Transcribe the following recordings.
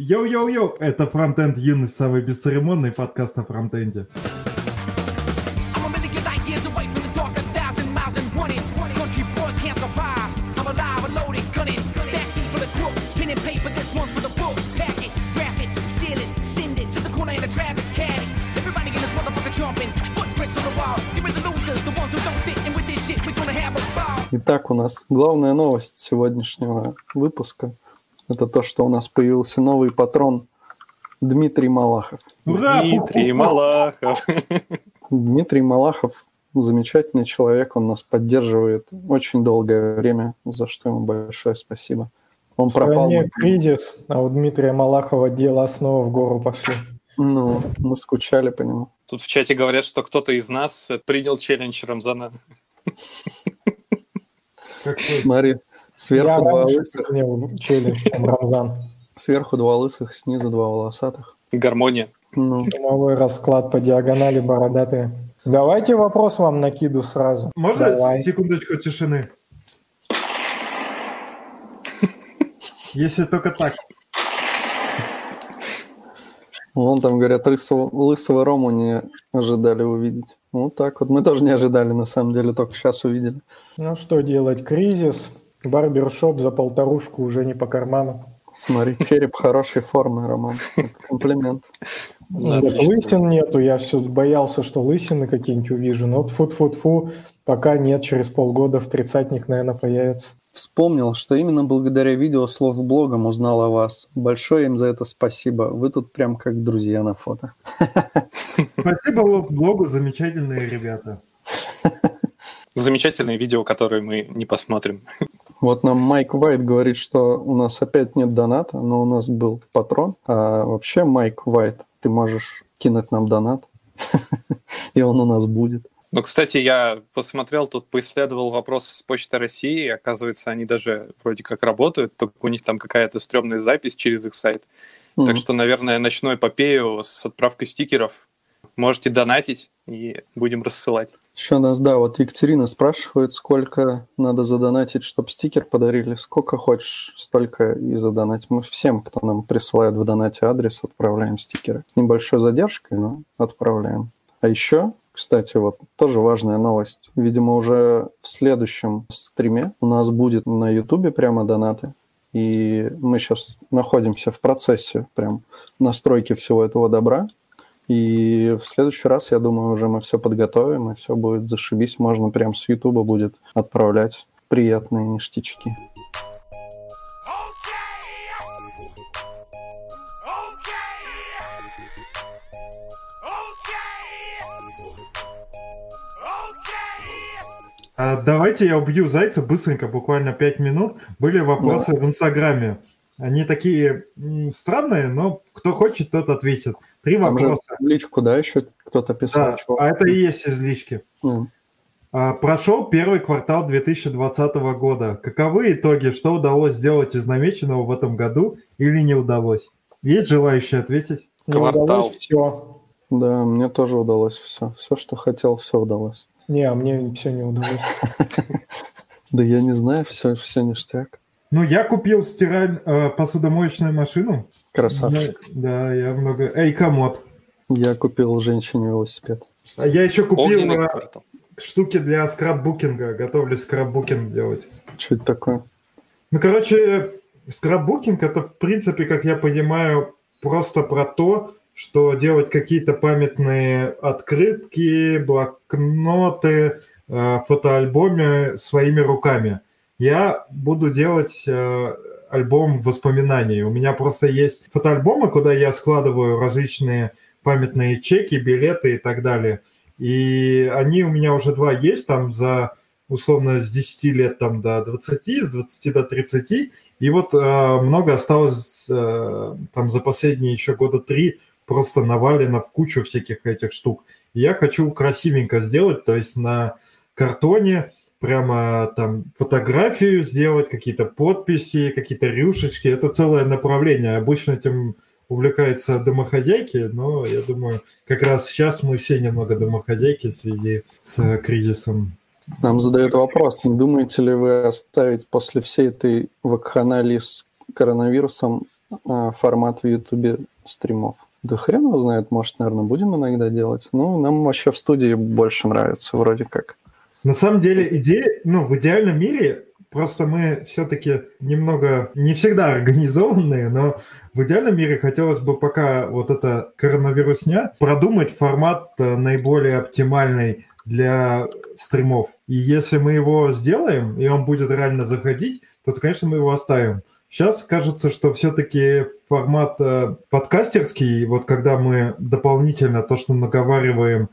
Йоу-йоу-йоу, это Фронтенд Юность, самый бесцеремонный подкаст о фронтенде. Итак, у нас главная новость сегодняшнего выпуска – это то, что у нас появился новый патрон Дмитрий Малахов. Ура! Дмитрий Малахов. Дмитрий Малахов – замечательный человек, он нас поддерживает очень долгое время, за что ему большое спасибо. Он В пропал, кризис, а у Дмитрия Малахова дела снова в гору пошли. ну, мы скучали по нему. Тут в чате говорят, что кто-то из нас принял челлендж Рамзана. Смотри, сверху два лысых, челлендж, чем Рамзан. сверху два лысых, снизу два волосатых. Гармония. Ну, Новый расклад по диагонали бородатые. Давайте вопрос вам накиду сразу. Можно Давай. секундочку тишины? Если только так. вон там, говорят, лысого, лысого Рому не ожидали увидеть. Вот так вот. Мы тоже не ожидали, на самом деле, только сейчас увидели. Ну что делать? Кризис. Барбершоп за полторушку уже не по карману. Смотри, череп хорошей формы, Роман. Комплимент. Нет, лысин нету. Я все боялся, что лысины какие-нибудь увижу. Но вот фу-фу-фу, пока нет, через полгода в тридцатник, наверное, появится. Вспомнил, что именно благодаря видео слов блогом узнал о вас. Большое им за это спасибо. Вы тут прям как друзья на фото. Спасибо вот блогу, замечательные ребята. Замечательное видео, которое мы не посмотрим. Вот нам Майк Уайт говорит, что у нас опять нет доната, но у нас был патрон. А вообще, Майк Уайт, ты можешь кинуть нам донат, и он у нас будет. Ну, кстати, я посмотрел, тут поисследовал вопрос с Почты России, и оказывается, они даже вроде как работают, только у них там какая-то стрёмная запись через их сайт. Мгм. Так что, наверное, начну эпопею с отправкой стикеров. Можете донатить, и будем рассылать. Еще нас, да, вот Екатерина спрашивает, сколько надо задонатить, чтобы стикер подарили. Сколько хочешь, столько и задонать. Мы всем, кто нам присылает в донате адрес, отправляем стикеры. С небольшой задержкой, но отправляем. А еще, кстати, вот тоже важная новость. Видимо, уже в следующем стриме у нас будет на Ютубе прямо донаты. И мы сейчас находимся в процессе прям настройки всего этого добра. И в следующий раз, я думаю, уже мы все подготовим, и все будет зашибись. Можно прям с Ютуба будет отправлять приятные ништячки. А, давайте я убью зайца быстренько, буквально 5 минут. Были вопросы в Инстаграме. Они такие странные, но кто хочет, тот ответит. Три Там же вопроса. в личку, да, еще кто-то писал? Да, чувак? а это и есть из лички. Ну, А, Прошел первый квартал 2020 года. Каковы итоги? Что удалось сделать из намеченного в этом году или не удалось? Есть желающие ответить? Не Квартал. удалось все. Да, мне тоже удалось все. Все, что хотел, все удалось. Не, а мне все не удалось. Да я не знаю, все, все ништяк. Ну, я купил стираль, э, посудомоечную машину. Красавчик. Я- да, я много... Эй, комод. Я купил женщине велосипед. А я еще купил квартал. штуки для скраббукинга. Готовлюсь скраббукинг делать. Что это такое? Ну, короче, скраббукинг это, в принципе, как я понимаю, просто про то, что делать какие-то памятные открытки, блокноты, э, фотоальбомы своими руками. Я буду делать э, альбом воспоминаний. У меня просто есть фотоальбомы, куда я складываю различные памятные чеки, билеты и так далее. И они у меня уже два есть, там за условно с 10 лет там до 20, с 20 до 30. И вот э, много осталось э, там за последние еще года три просто навалено в кучу всяких этих штук. И я хочу красивенько сделать, то есть на картоне прямо там фотографию сделать, какие-то подписи, какие-то рюшечки. Это целое направление. Обычно этим увлекаются домохозяйки, но я думаю, как раз сейчас мы все немного домохозяйки в связи с э, кризисом. Нам задают вопрос, не думаете ли вы оставить после всей этой вакханалии с коронавирусом а, формат в Ютубе стримов? Да хрен его знает, может, наверное, будем иногда делать. Ну, нам вообще в студии больше нравится, вроде как. На самом деле идея, ну, в идеальном мире, просто мы все-таки немного, не всегда организованные, но в идеальном мире хотелось бы пока вот это коронавирусня продумать формат э, наиболее оптимальный для стримов. И если мы его сделаем, и он будет реально заходить, то, конечно, мы его оставим. Сейчас кажется, что все-таки формат э, подкастерский, вот когда мы дополнительно то, что наговариваем,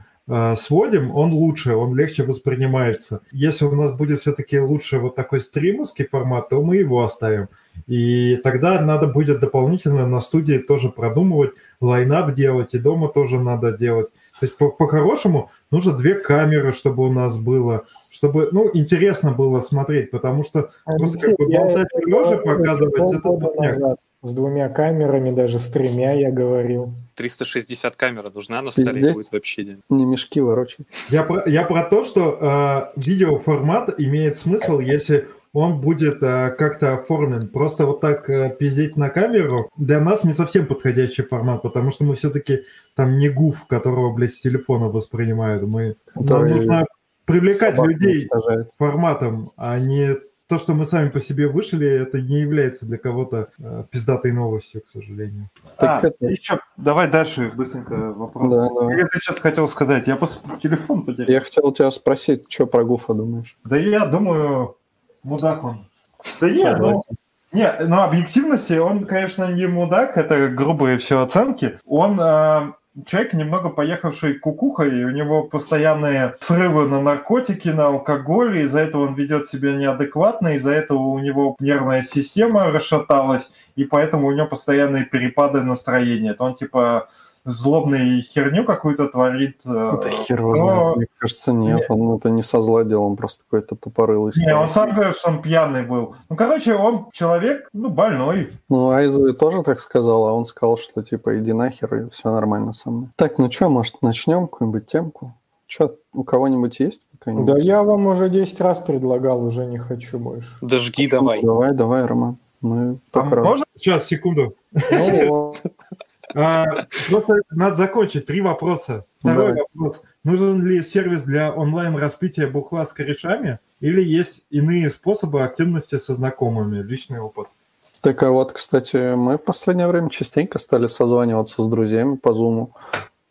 сводим, он лучше, он легче воспринимается. Если у нас будет все-таки лучше вот такой стримовский формат, то мы его оставим. И тогда надо будет дополнительно на студии тоже продумывать, лайнап делать, и дома тоже надо делать. То есть по- по-хорошему нужно две камеры, чтобы у нас было, чтобы, ну, интересно было смотреть, потому что просто как бы болтать это лежа говорил показывать, это полгода тупняк. назад. С двумя камерами, даже с тремя я говорил. 360 камера нужна на столе Пиздец. будет вообще. день. Не мешки ворочать. Я про, я про то, что э, видеоформат имеет смысл, если он будет э, как-то оформлен. Просто вот так э, пиздеть на камеру для нас не совсем подходящий формат, потому что мы все-таки там не гуф, которого, блядь, с телефона воспринимают. Мы, нам нужно привлекать людей уничтожает. форматом, а не то, что мы сами по себе вышли, это не является для кого-то э, пиздатой новостью, к сожалению. Так а, это- еще, давай дальше быстренько вопрос. Да, да. Я что-то хотел сказать, я просто телефон потерял. Я хотел тебя спросить, что про Гуфа думаешь? Да я думаю, мудак он. Да не, ну, не, ну объективности, он, конечно, не мудак, это грубые все оценки. Он э, человек, немного поехавший кукухой, и у него постоянные срывы на наркотики, на алкоголь, из-за этого он ведет себя неадекватно, из-за этого у него нервная система расшаталась, и поэтому у него постоянные перепады настроения. Это он типа злобный херню какую-то творит. э, Да хер его но- знает. Мне кажется, нет, он это не со зла делал, он просто какой-то тупорылый Не, он сам говорит, что он пьяный был. Ну, короче, он человек, ну, больной. Ну, Айза тоже так сказал, а он сказал, что типа иди нахер, и все нормально со мной. Так, ну что, может, начнем какую-нибудь темку? Че, у кого-нибудь есть какая-нибудь? Да я вам уже 10 раз предлагал, уже не хочу больше. Да жги давай. Давай, давай, Роман. Мы А можно? Сейчас, секунду. Ну вот. просто надо закончить. Три вопроса. Второй Давай. вопрос. Нужен ли сервис для онлайн-распития бухла с корешами? Или есть иные способы активности со знакомыми? Личный опыт. Так, а вот, кстати, мы в последнее время частенько стали созваниваться с друзьями по зуму.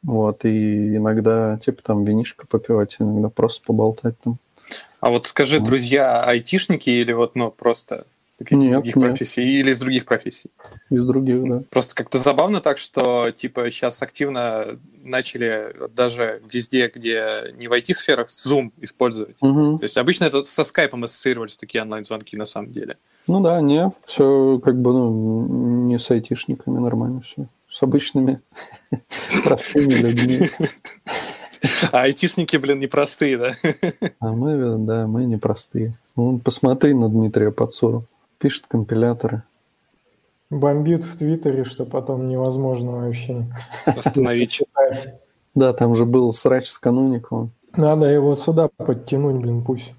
Вот, и иногда, типа, там, винишко попивать, иногда просто поболтать там. А вот скажи, друзья, айтишники или вот, ну, просто какие-то Нет, других нет. профессий или из других профессий? Из других, да. Просто как-то забавно так, что типа сейчас активно начали даже везде, где не в IT-сферах, Zoom использовать. Мгм. То есть обычно это со скайпом ассоциировались такие онлайн-звонки на самом деле. Ну да, не, все как бы, ну, не с айтишниками нормально все. С обычными простыми людьми. А айтишники, блин, непростые, да? А мы, да, мы непростые. Ну, посмотри на Дмитрия Подсуру. Пишет компиляторы. Бомбит в Твиттере, что потом невозможно вообще. Остановить. Да, там же был срач с кануником. Надо его сюда подтянуть, блин, пусть.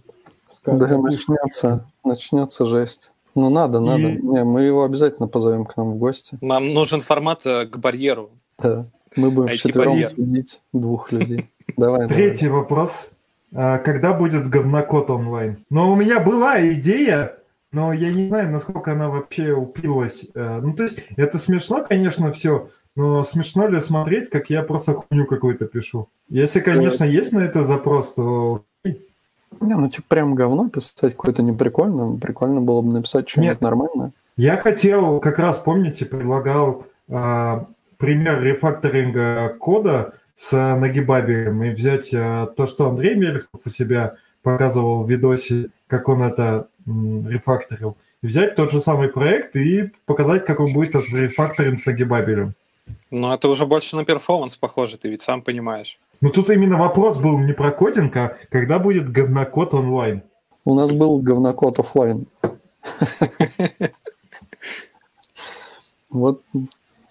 Да, начнется, начнется жесть. Ну, надо, надо. И- Не, мы его обязательно позовем к нам в гости. Нам нужен формат э, к барьеру. Да. Мы будем вчетвером судить двух людей. Давай, давай. Третий вопрос. А, Когда будет говнокод онлайн? Но у меня была идея, но я не знаю, насколько она вообще упилась. Э, Ну, то есть, это смешно, конечно, все, но смешно ли смотреть, как я просто хуйню какую-то пишу? Если, конечно, есть на это запрос, то Не, ну, типа, прям говно писать какое-то не прикольно. Было бы написать что-нибудь Нет. нормальное. Я хотел, как раз, помните, предлагал а, пример рефакторинга кода с нагибабелем и взять а, то, что Андрей Мельхов у себя показывал в видосе, как он это рефакторил, взять тот же самый проект и показать, как он будет рефакторен с нагибабелем. Но это уже больше на перформанс похоже, ты ведь сам понимаешь. Но тут именно вопрос был не про кодинг, а когда будет говнокод онлайн. У нас был говнокод оффлайн. Вот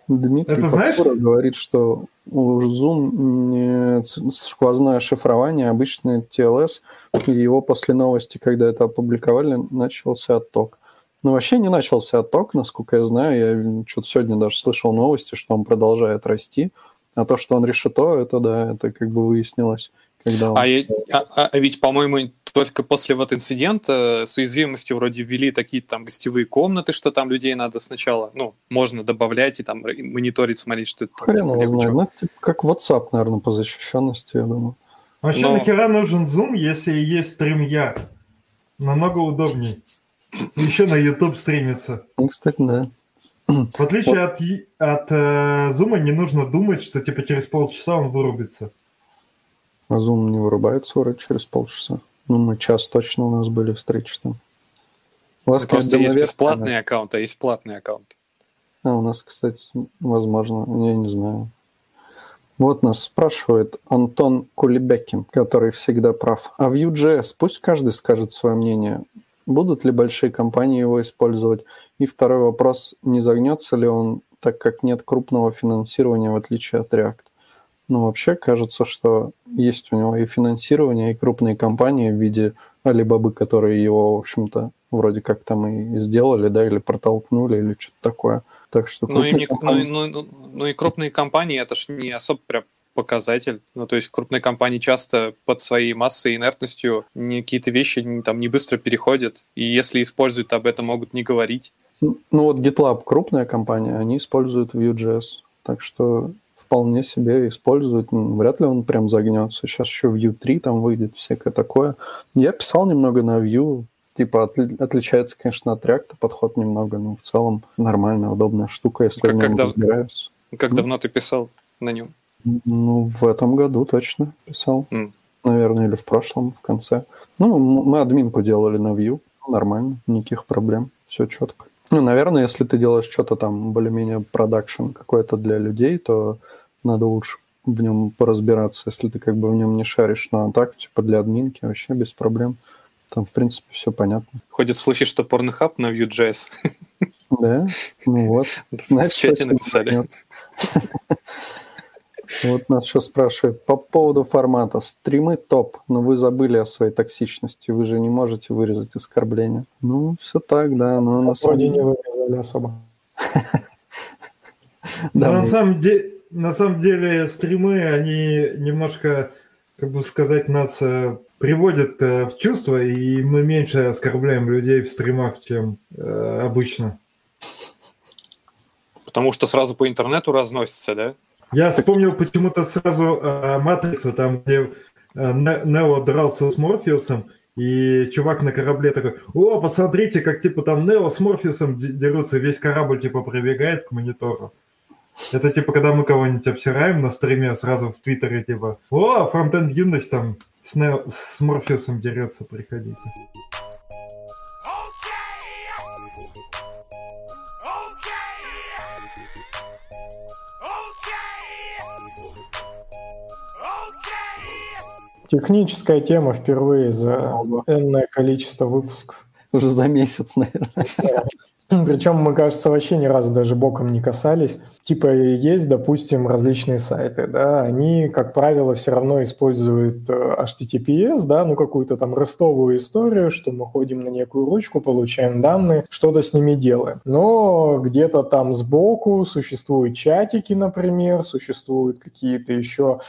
Дмитрий Это знаешь- говорит, что у Zoom сквозное шифрование, обычный TLS, и его после новости, когда это опубликовали, начался отток. Ну, вообще не начался отток, насколько я знаю. Я что-то сегодня даже слышал новости, что он продолжает расти. А то, что он решето, это да, это как бы выяснилось. Когда он... А, я- а- а- а ведь, по-моему, только после вот инцидента с уязвимостью вроде ввели такие там гостевые комнаты, что там людей надо сначала, ну, можно добавлять и там мониторить, смотреть, что это Хрен типа, его знает. Ну, типа, как WhatsApp, наверное, по защищенности, я думаю. Вообще, Но- нахера нужен Zoom, если есть StreamYard? Намного удобней. Еще на YouTube стримится. Ну, кстати, да. В отличие от, от э, Zoom, не нужно думать, что типа через полчаса он вырубится. А Zoom не вырубается вроде через полчаса. Ну, мы час точно у нас были встречи там. У вас, Просто конечно, есть бесплатный аккаунт, а есть платный аккаунт. А, у нас, кстати, возможно, я не знаю. Вот нас спрашивает Антон Кулебякин, который всегда прав. А Vue.js, пусть каждый скажет свое мнение. Будут ли большие компании его использовать? И второй вопрос, не загнется ли он, так как нет крупного финансирования, в отличие от React? Ну, вообще, кажется, что есть у него и финансирование, и крупные компании в виде Алибабы, которые его, в общем-то, вроде как там и сделали, да, или протолкнули, или что-то такое. Так что Ну и, не- ну, компании- ну, ну, ну и крупные компании, это ж не особо прям показатель. Ну, то есть крупные компании часто под своей массой и инертностью не- какие-то вещи там не быстро переходят. И если используют, об этом могут не говорить. Ну вот GitLab крупная компания, они используют Vue.js, так что вполне себе используют. Вряд ли он прям загнется. Сейчас еще Vue 3 там выйдет, всякое такое. Я писал немного на Vue, типа отли- отличается, конечно, от React подход немного, но в целом нормальная, удобная штука, если Как- в нем когда- разбираюсь. Как Мгм. давно ты писал на нем? Ну, в этом году точно писал. М. Наверное, или в прошлом, в конце. Ну, мы админку делали на Vue. Нормально, никаких проблем. Все четко. Ну, наверное, если ты делаешь что-то там более-менее продакшн какой-то для людей, то надо лучше в нем поразбираться, если ты как бы в нем не шаришь. Ну, а так, типа, для админки вообще без проблем. Там, в принципе, все понятно. Ходят слухи, что Pornhub на Vue.js. Да? Ну вот. В чате написали. Вот нас еще спрашивают по поводу формата. Стримы топ, но вы забыли о своей токсичности. Вы же не можете вырезать оскорбления. Ну, все так, да. Но на самом Вроде не деле... вырезали особо. Да, Но на самом, де- на самом деле стримы, они немножко, как бы сказать, нас э, приводят э, в чувство, и мы меньше оскорбляем людей в стримах, чем э, обычно. Потому что сразу по интернету разносится, да? Я вспомнил почему-то сразу э, Матрицу, там, где э, Не- Нео дрался с Морфеусом, и чувак на корабле такой, о, посмотрите, как типа там Нео с Морфеусом де- дерутся, весь корабль типа прибегает к монитору. Это типа, когда мы кого-нибудь обсираем на стриме, сразу в Твиттере типа, о, фронтенд юность там с, Нео- с Морфеусом дерется, приходите. Техническая тема впервые за энное количество выпусков. Уже за месяц, наверное. Причем мы, кажется, вообще ни разу даже боком не касались. Типа есть, допустим, различные сайты, да, они, как правило, все равно используют э, HTTPS, да, ну какую-то там ростовую историю, что мы ходим на некую ручку, получаем данные, что-то с ними делаем. Но где-то там сбоку существуют чатики, например, существуют какие-то еще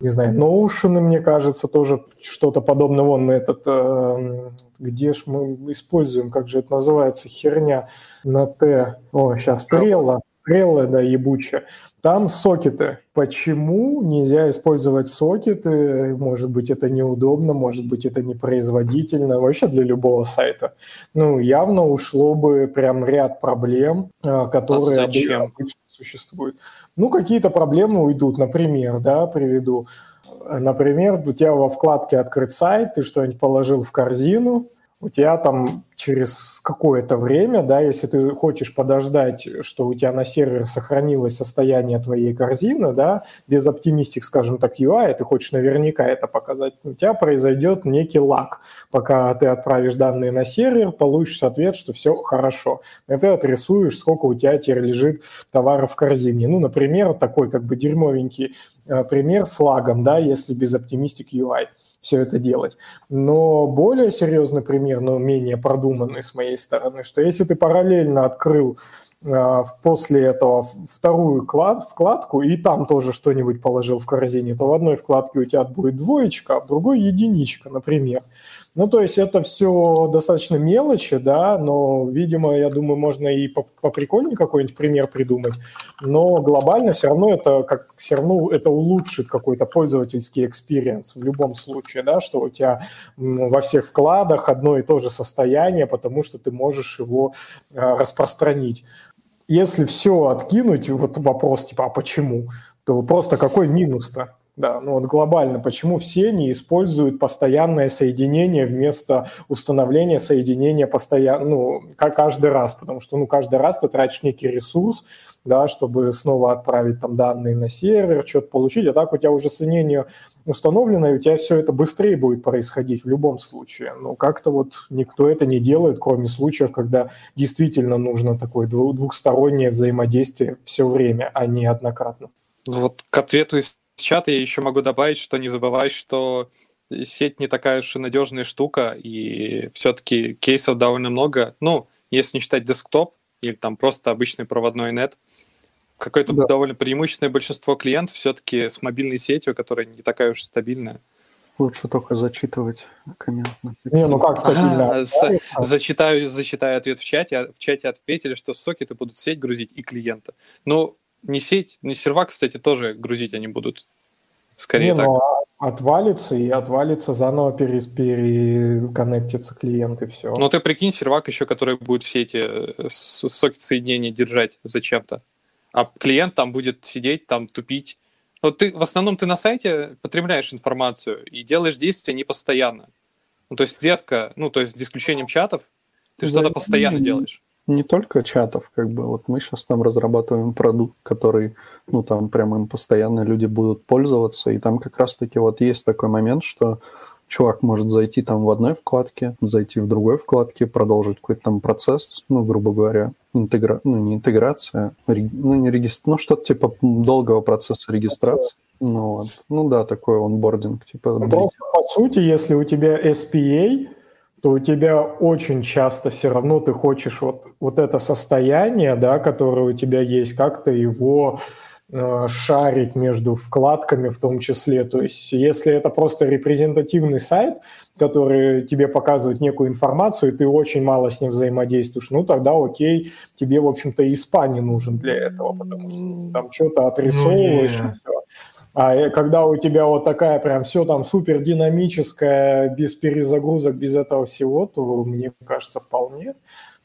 не знаю, Notion, мне кажется, тоже что-то подобное. Вон этот, э, где ж мы используем, как же это называется, херня на Т. О, сейчас, Трелла. Трелла, да, ебучая. Там сокеты. Почему нельзя использовать сокеты? Может быть, это неудобно, может быть, это непроизводительно. Вообще для любого сайта. Ну, явно ушло бы прям ряд проблем, э, которые А зачем? обычно существуют. Ну, какие-то проблемы уйдут. Например, да, приведу. Например, у тебя во вкладке «Открыть сайт», ты что-нибудь положил в корзину, у тебя там через какое-то время, да, если ты хочешь подождать, что у тебя на сервере сохранилось состояние твоей корзины, да, без оптимистик, скажем так, UI, ты хочешь наверняка это показать, у тебя произойдет некий лаг, пока ты отправишь данные на сервер, получишь ответ, что все хорошо. И ты отрисуешь, сколько у тебя теперь лежит товаров в корзине. Ну, например, такой как бы дерьмовенький э, пример с лагом, да, если без оптимистик UI. Все это делать. Но более серьезный пример, но менее продуманный с моей стороны, что если ты параллельно открыл а, после этого вторую вкладку и там тоже что-нибудь положил в корзине, то в одной вкладке у тебя будет двоечка, а в другой единичка, например. Ну, то есть это все достаточно мелочи, да, но, видимо, я думаю, можно и поприкольнее какой-нибудь пример придумать, но глобально все равно это как все равно это улучшит какой-то пользовательский experience в любом случае, да, что у тебя во всех вкладках одно и то же состояние, потому что ты можешь его а, распространить. Если все откинуть, вот вопрос типа, а почему, то просто какой минус-то? Да, ну вот глобально, почему все не используют постоянное соединение вместо установления соединения постоянно, ну, как каждый раз, потому что, ну, каждый раз ты тратишь некий ресурс, да, чтобы снова отправить там данные на сервер, что-то получить, а так у тебя уже соединение установлено, и у тебя все это быстрее будет происходить в любом случае. Но как-то вот никто это не делает, кроме случаев, когда действительно нужно такое двухстороннее взаимодействие все время, а не однократно. Вот к ответу из чата я еще могу добавить, что не забывай, что сеть не такая уж и надежная штука, и все-таки кейсов довольно много. Ну, если не считать десктоп или там просто обычный проводной нет, какое-то да. довольно преимущественное большинство клиентов все-таки с мобильной сетью, которая не такая уж стабильная. Лучше только зачитывать коммент. Не, ну как стабильно? Ага, зачитаю, зачитаю ответ в чате. В чате ответили, что сокеты будут сеть грузить и клиента. Ну, не сеть, не сервак, кстати, тоже грузить они будут. Скорее не, так. Ну, отвалится и отвалится, заново перес, переконнектится клиент и все. Ну ты прикинь, сервак еще, который будет все эти э, сокет соединения держать зачем-то. А клиент там будет сидеть, там тупить. Вот ты, в основном ты на сайте потребляешь информацию и делаешь действия не постоянно. Ну, то есть редко, ну, то есть с исключением чатов, ты да, что-то постоянно делаешь не только чатов, как бы, вот мы сейчас там разрабатываем продукт, который, ну, там прям им постоянно люди будут пользоваться, и там как раз-таки вот есть такой момент, что чувак может зайти там в одной вкладке, зайти в другой вкладке, продолжить какой-то там процесс, ну, грубо говоря, интегра... ну, не интеграция, реги... ну, не регистр... ну, что-то типа долгого процесса регистрации. Ну, вот. ну да, такой онбординг. Типа, Просто, по сути, если у тебя SPA, то у тебя очень часто все равно ты хочешь вот, вот это состояние, да, которое у тебя есть, как-то его э, шарить между вкладками в том числе. То есть если это просто репрезентативный сайт, который тебе показывает некую информацию, и ты очень мало с ним взаимодействуешь, ну тогда окей, тебе, в общем-то, и спа не нужен для этого, потому что там что-то отрисовываешь ну, и все. А э, когда у тебя вот такая прям все там супер динамическая, без перезагрузок, без этого всего, то мне кажется, вполне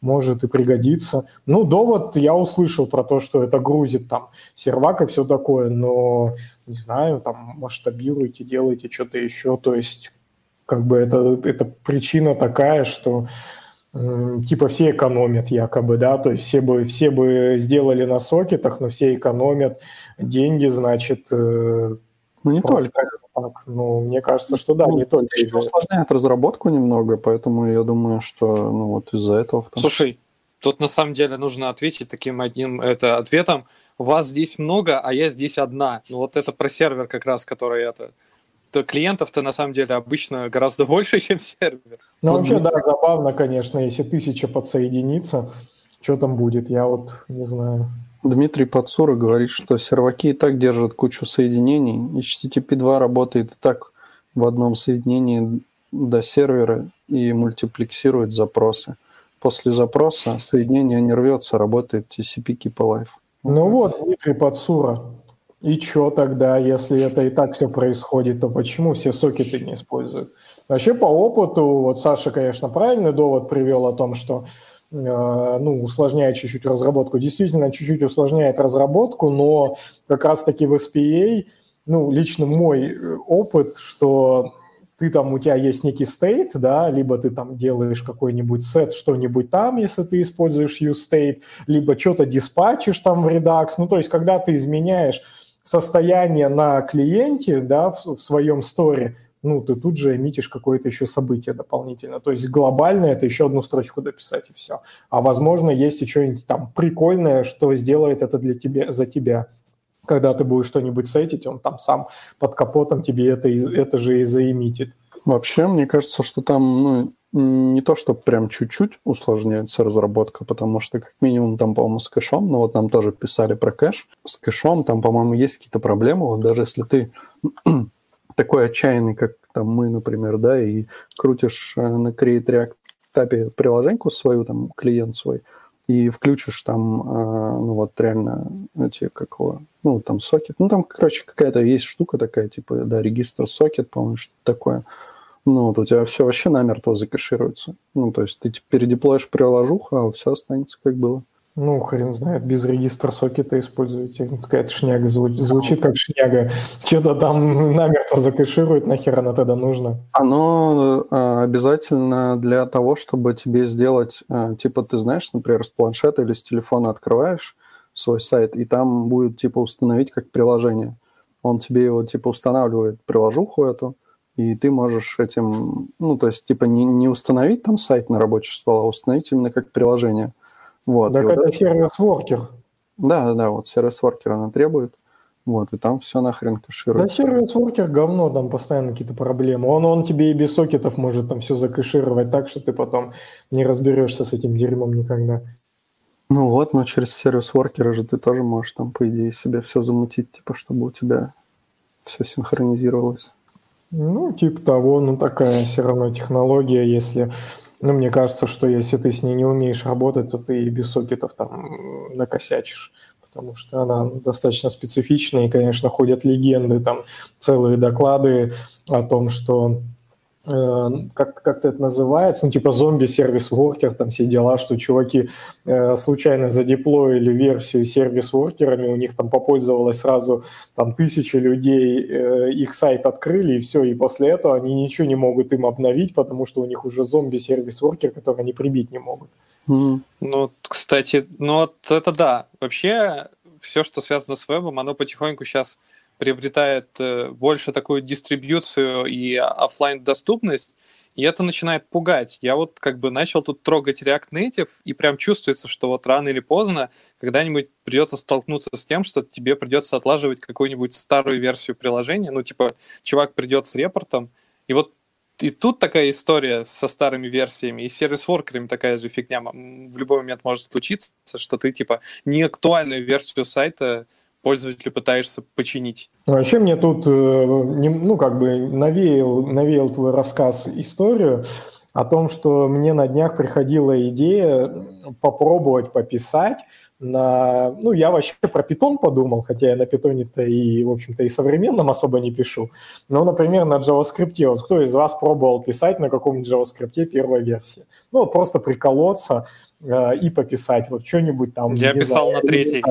может и пригодиться. Ну, довод я услышал про то, что это грузит там сервак и все такое, но, не знаю, там масштабируйте, делайте что-то еще, то есть как бы это, это причина такая, что типа все экономят якобы, да, то есть все бы, все бы сделали на сокетах, но все экономят деньги, значит... Э, ну, не только. Так. Ну, мне кажется, что да, ну, не только из-за усложняет разработку немного, поэтому я думаю, что ну, вот из-за этого... В том Слушай, тут на самом деле нужно ответить таким одним это, ответом. Вас здесь много, а я здесь одна. Ну, вот это про сервер как раз, который это то клиентов-то на самом деле обычно гораздо больше, чем сервер. Ну, вообще, да, забавно, конечно, если тысяча подсоединится, что там будет, я вот не знаю. Дмитрий Подсура говорит, что серваки и так держат кучу соединений. HTTP 2 работает и так в одном соединении до сервера и мультиплексирует запросы. После запроса соединение не рвется, работает TCP Keep Alive. Ну вот, Дмитрий Подсура. И что тогда, если это и так все происходит, то почему все сокеты не используют? Вообще по опыту, вот Саша, конечно, правильный довод привел о том, что э, ну, усложняет чуть-чуть разработку. Действительно, чуть-чуть усложняет разработку, но как раз-таки в SPA, ну, лично мой э, опыт, что ты там, у тебя есть некий стейт, да, либо ты там делаешь какой-нибудь сет, что-нибудь там, если ты используешь useState, либо что-то диспатчишь там в Redux, ну, то есть когда ты изменяешь состояние на клиенте, да, в, в своем сторе, ну, ты тут же эмитишь какое-то еще событие дополнительно. То есть глобально это еще одну строчку дописать и все. А возможно, есть и что-нибудь там прикольное, что сделает это для тебя, за тебя. Когда ты будешь что-нибудь сетить, он там сам под капотом тебе это, это же и заэмитит. Вообще, мне кажется, что там ну, не то, что прям чуть-чуть усложняется разработка, потому что как минимум там, по-моему, с кэшом, ну вот нам тоже писали про кэш, с кэшом там, по-моему, есть какие-то проблемы, вот даже если ты такой отчаянный, как там мы, например, да, и крутишь э, на Create React этапе приложеньку свою, там, клиент свой, и включишь там, э, ну вот реально эти, какого, ну там сокет, ну там, короче, какая-то есть штука такая, типа, да, регистр сокет, по-моему, что такое. Ну вот у тебя все вообще намертво закэшируется. Ну то есть ты передеплоишь приложуху, а все останется как было. Ну, хрен знает, без регистра сокета используете. Какая-то шняга звучит, звучит как шняга. Что-то там намертво закэширует, нахер оно тогда нужно? Оно э, обязательно для того, чтобы тебе сделать, э, типа, ты знаешь, например, с планшета или с телефона открываешь свой сайт, и там будет, типа, установить как приложение. Он тебе его, типа, устанавливает приложуху эту, и ты можешь этим, ну, то есть, типа, не, не установить там сайт на рабочий стол, а установить именно как приложение – вот, так это вот сервис-воркер. Да, да, да, вот сервис-воркер она требует. Вот, и там все нахрен кэшируется. Да, сервис-воркер говно, там постоянно какие-то проблемы. Он, он тебе и без сокетов может там все закэшировать так, что ты потом не разберешься с этим дерьмом никогда. Ну вот, но через сервис-воркера же ты тоже можешь там, по идее, себе все замутить, типа, чтобы у тебя все синхронизировалось. Ну, типа того, ну такая все равно технология, если ну, мне кажется, что если ты с ней не умеешь работать, то ты и без сокетов там накосячишь, потому что она достаточно специфичная, и, конечно, ходят легенды, там целые доклады о том, что как, как это называется, ну, типа зомби-сервис-воркер, там все дела, что чуваки э, случайно задеплоили версию сервис-воркерами, у них там попользовалось сразу там тысячи людей, э, их сайт открыли, и все, и после этого они ничего не могут им обновить, потому что у них уже зомби-сервис-воркер, который они прибить не могут. Mm. Ну, кстати, ну вот это да. Вообще, все, что связано с вебом, оно потихоньку сейчас приобретает э, больше такую дистрибьюцию и офлайн доступность и это начинает пугать. Я вот как бы начал тут трогать React Native, и прям чувствуется, что вот рано или поздно когда-нибудь придется столкнуться с тем, что тебе придется отлаживать какую-нибудь старую версию приложения, ну типа чувак придет с репортом, и вот и тут такая история со старыми версиями, и сервис-воркерами такая же фигня. В любой момент может случиться, что ты типа неактуальную версию сайта пользователю пытаешься починить. Вообще мне тут, э, ну, как бы навеял, навеял твой рассказ историю о том, что мне на днях приходила идея попробовать пописать на... Ну, я вообще про питон подумал, хотя я на питоне-то и, в общем-то, и современном особо не пишу. Но, например, на JavaScript. Вот кто из вас пробовал писать на каком-нибудь JavaScript первой версии? Ну, просто приколоться, Э, и пописать, вот что-нибудь там. Я писал знаю, на третий.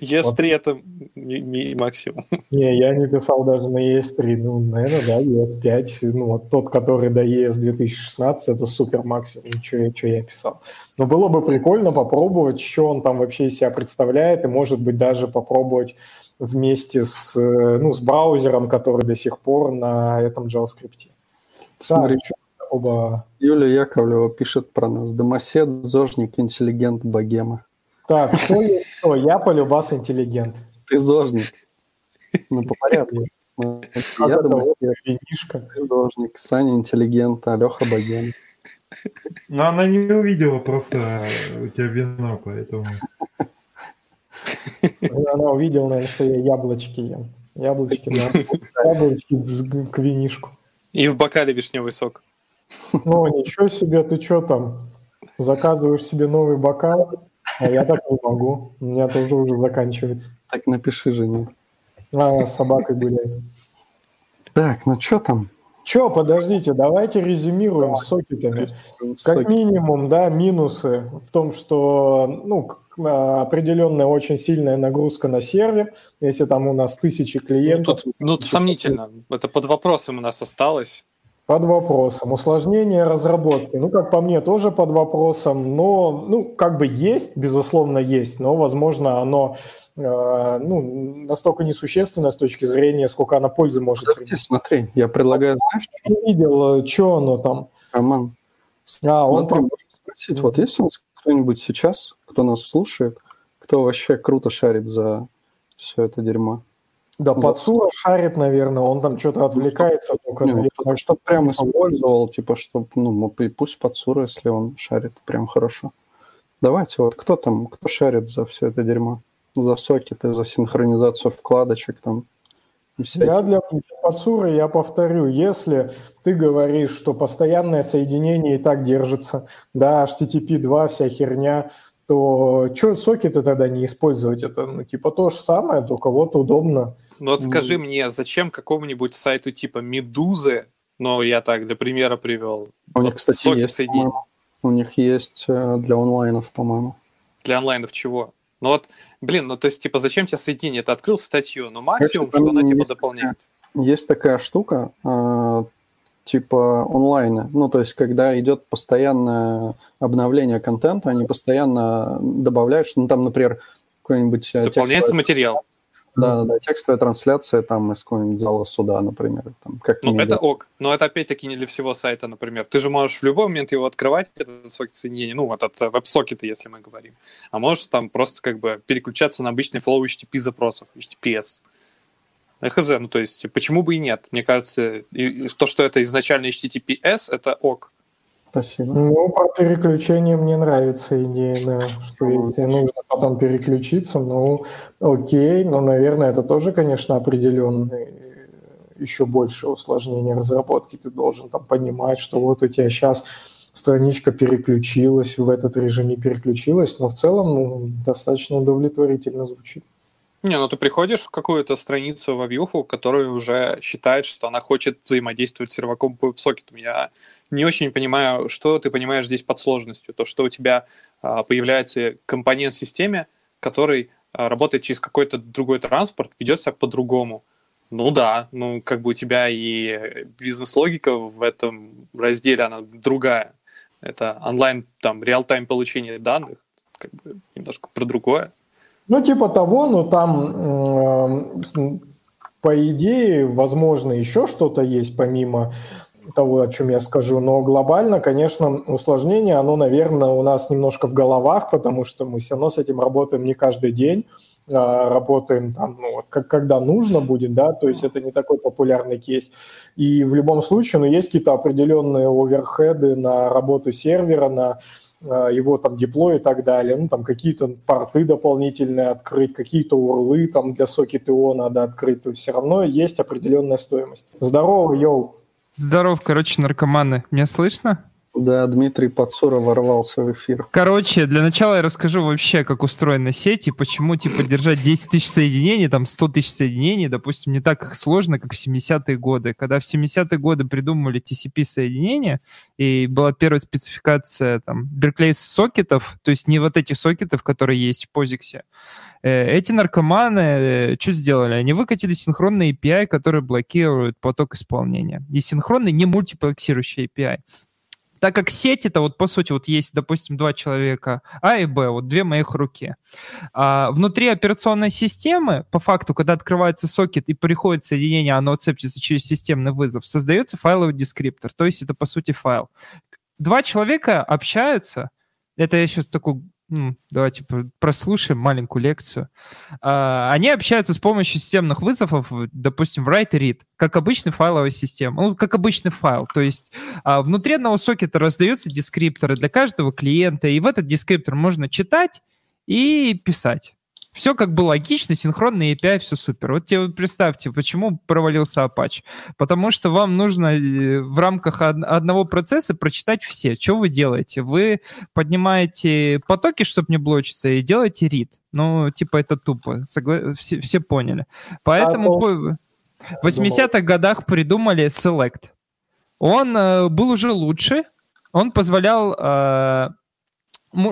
ES3 это не максимум. Не, я не писал даже на ES3, ну, наверное, да, ES5, ну, вот тот, который до ES 2016, это супер максимум, что, что я писал. Но было бы прикольно попробовать, что он там вообще из себя представляет, и, может быть, даже попробовать вместе с, э, ну, с браузером, который до сих пор на этом JavaScript. Смотри, да, оба... Юлия Яковлева пишет про нас. Домосед, зожник, интеллигент, богема. Так, кто, кто? Я полюбас интеллигент. Ты зожник. Ну, по порядку. Я домосед. Ты зожник. Саня интеллигент, а Леха богема. Но она не увидела просто у тебя вино, поэтому... Она увидела, наверное, что я яблочки ем. Яблочки, да. Яблочки к винишку. И в бокале вишневый сок. Ну, ничего себе, ты что там? Заказываешь себе новый бокал? А я так не могу. У меня тоже уже заканчивается. Так напиши жене. А, с собакой гуляй. Так, ну что там? Че, подождите, давайте резюмируем с сокетами. Как минимум, да, минусы в том, что, ну, определенная очень сильная нагрузка на сервер, если там у нас тысячи клиентов. Ну, тут, ну сомнительно. Это под вопросом у нас осталось. Под вопросом. Усложнение разработки. Ну, как по мне, тоже под вопросом. Но, ну, как бы есть, безусловно, есть, но, возможно, оно э, ну, настолько несущественно с точки зрения, сколько она пользы может Подожди, принести. смотри, я предлагаю, знаешь, что? Не видел, э, что оно там. Роман, а, он там может спросить, вот есть у нас кто-нибудь сейчас, кто нас слушает, кто вообще круто шарит за все это дерьмо? Да, За- Пацура шарит, наверное, он там что-то отвлекается только. Не, я думаю, чтоб прям использовал, типа, чтобы, ну, пусть подсура, если он шарит прям хорошо. Давайте, вот кто там, кто шарит за все это дерьмо? За сокеты, за синхронизацию вкладочек там. Я для Пацуры, я повторю, если ты говоришь, что постоянное соединение и так держится, да, HTTP 2, вся херня, то что сокеты тогда не использовать? Это, ну, типа, то же самое, только вот удобно. Ну вот скажи мне, зачем какому-нибудь сайту типа Медузы, ну я так для примера привел, У них, вот кстати, есть. У них есть э, для онлайнов, по-моему. для онлайнов чего? Ну вот, блин, ну то есть типа зачем тебе соединение? Ты открыл статью, ну максимум, там что она типа дополняет. Есть такая штука, э, типа онлайна. Ну, то есть, когда идет постоянное обновление контента, они постоянно добавляют, что, ну, там, например, какой-нибудь э, Дополняется текстовая- материал. Да, да, да, текстовая трансляция там из какого-нибудь зала суда, например. Там, как Ну, это ок. Но это опять-таки не для всего сайта, например. Ты же можешь в любой момент его открывать, этот сокет соединения, ну, этот э, веб-сокеты, если мы говорим. А можешь там просто как бы переключаться на обычный flow HTTP запросов, HTTPS. Хз, ну то есть почему бы и нет? Мне кажется, и то, что это изначально HTTPS, это ок. Спасибо. Ну, про переключение мне нравится идея, да, что если нужно потом переключиться, ну, окей, но, наверное, это тоже, конечно, определенный еще больше усложнение разработки. Ты должен там понимать, что вот у тебя сейчас страничка переключилась, в этот режим не переключилась, но в целом ну, достаточно удовлетворительно звучит. Не, ну ты приходишь в какую-то страницу во вьюху, которая уже считает, что она хочет взаимодействовать с серваком по веб-сокетам. Я не очень понимаю, что ты понимаешь здесь под сложностью. То, что у тебя а, появляется компонент в системе, который а, работает через какой-то другой транспорт, ведет себя по-другому. Ну да, ну как бы у тебя и бизнес-логика в этом разделе, она другая. Это онлайн, там, реал-тайм получение данных, как бы немножко про другое. Ну, типа того, но там, э, по идее, возможно, еще что-то есть помимо того, о чем я скажу. Но глобально, конечно, усложнение, оно, наверное, у нас немножко в головах, потому что мы все равно с этим работаем не каждый день, а, работаем там, ну, вот как, когда нужно будет, да, то есть это не такой популярный кейс. И в любом случае, ну, есть какие-то определенные оверхеды на работу сервера, на его там деплой и так далее, ну, там какие-то порты дополнительные открыть, какие-то урлы там для сокет.io надо открыть, то есть все равно есть определенная стоимость. Здорово, йоу! Здоров, короче, наркоманы. Меня слышно? Да, Дмитрий Подсура ворвался в эфир. Короче, для начала я расскажу вообще, как устроена сеть и почему, типа, держать 10 тысяч соединений, там, 100 тысяч соединений, допустим, не так сложно, как в 70-е годы. Когда в 70-е годы придумали TCP-соединения, и была первая спецификация, там, Berkeley сокетов, то есть не вот этих сокетов, которые есть в POSIX, э, эти наркоманы что сделали? Они выкатили синхронный API, который блокирует поток исполнения. И синхронный не мультиплексирующий API так как сеть это вот по сути вот есть, допустим, два человека А и Б, вот две моих руки. А внутри операционной системы, по факту, когда открывается сокет и приходит соединение, оно отцепится через системный вызов, создается файловый дескриптор, то есть это по сути файл. Два человека общаются, это я сейчас такой давайте пр- прослушаем маленькую лекцию. А, Они общаются с помощью системных вызовов, допустим, write и read, как обычная файловая система, ну, как обычный файл. То есть а, внутри одного сокета раздаются дескрипторы для каждого клиента, и в этот дескриптор можно читать и писать. Все как бы логично, синхронный API, все супер. Вот тебе представьте, почему провалился Apache. Потому что вам нужно э, в рамках од- одного процесса прочитать все. Что вы делаете? Вы поднимаете потоки, чтобы не блочиться, и делаете read. Ну, типа, это тупо. Согла- Все, все поняли. Поэтому А в 80-х годах придумали Select. Он э, был уже лучше, он позволял э,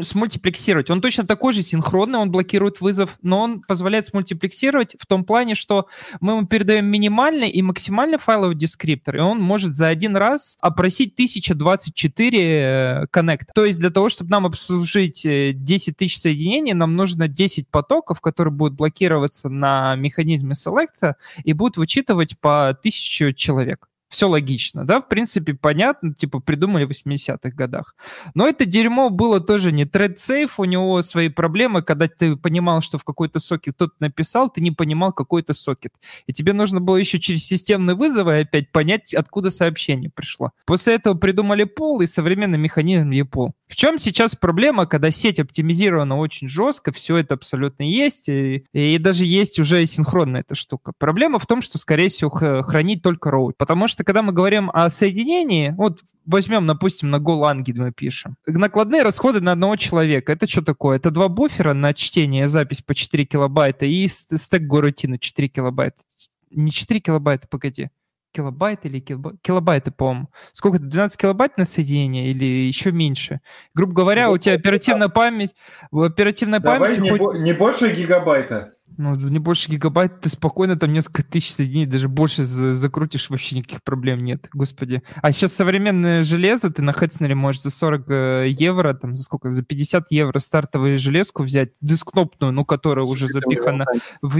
смультиплексировать. Он точно такой же синхронный, он блокирует вызов, но он позволяет смультиплексировать в том плане, что мы ему передаем минимальный и максимальный файловый дескриптор, и он может за один раз опросить 1024 э, коннект. То есть для того, чтобы нам обслужить э, 10 тысяч соединений, нам нужно 10 потоков, которые будут блокироваться на механизме селекта и будут вычитывать по 1000 человек. Все логично, да, в принципе, понятно, типа придумали в 80-х годах. Но это дерьмо было тоже не safe, у него свои проблемы, когда ты понимал, что в какой-то сокет кто-то написал, ты не понимал, какой это сокет. И тебе нужно было еще через системные вызовы опять понять, откуда сообщение пришло. После этого придумали пол и современный механизм EPOL. В чем сейчас проблема, когда сеть оптимизирована очень жестко, все это абсолютно есть, и, и даже есть уже синхронная эта штука. Проблема в том, что, скорее всего, хранить только роут. Потому что, когда мы говорим о соединении, вот возьмем, допустим, на GoLang мы пишем. Накладные расходы на одного человека. Это что такое? Это два буфера на чтение, запись по 4 килобайта и стек горутина 4 килобайта. Не 4 килобайта, погоди килобайт или килобайт, килобайты, по-моему. Сколько это, 12 килобайт на соединение или еще меньше? Грубо говоря, у тебя оперативная память, оперативная Давай память... не, хоть- бо- не больше гигабайта. Ну, не больше гигабайт, ты спокойно там несколько тысяч соединений, даже больше за- закрутишь, вообще никаких проблем нет, господи. А сейчас современное железо ты на Хетснере можешь за 40 э, евро, там, за сколько, за 50 евро стартовую железку взять, дискнопную, ну, которая уже запихана в...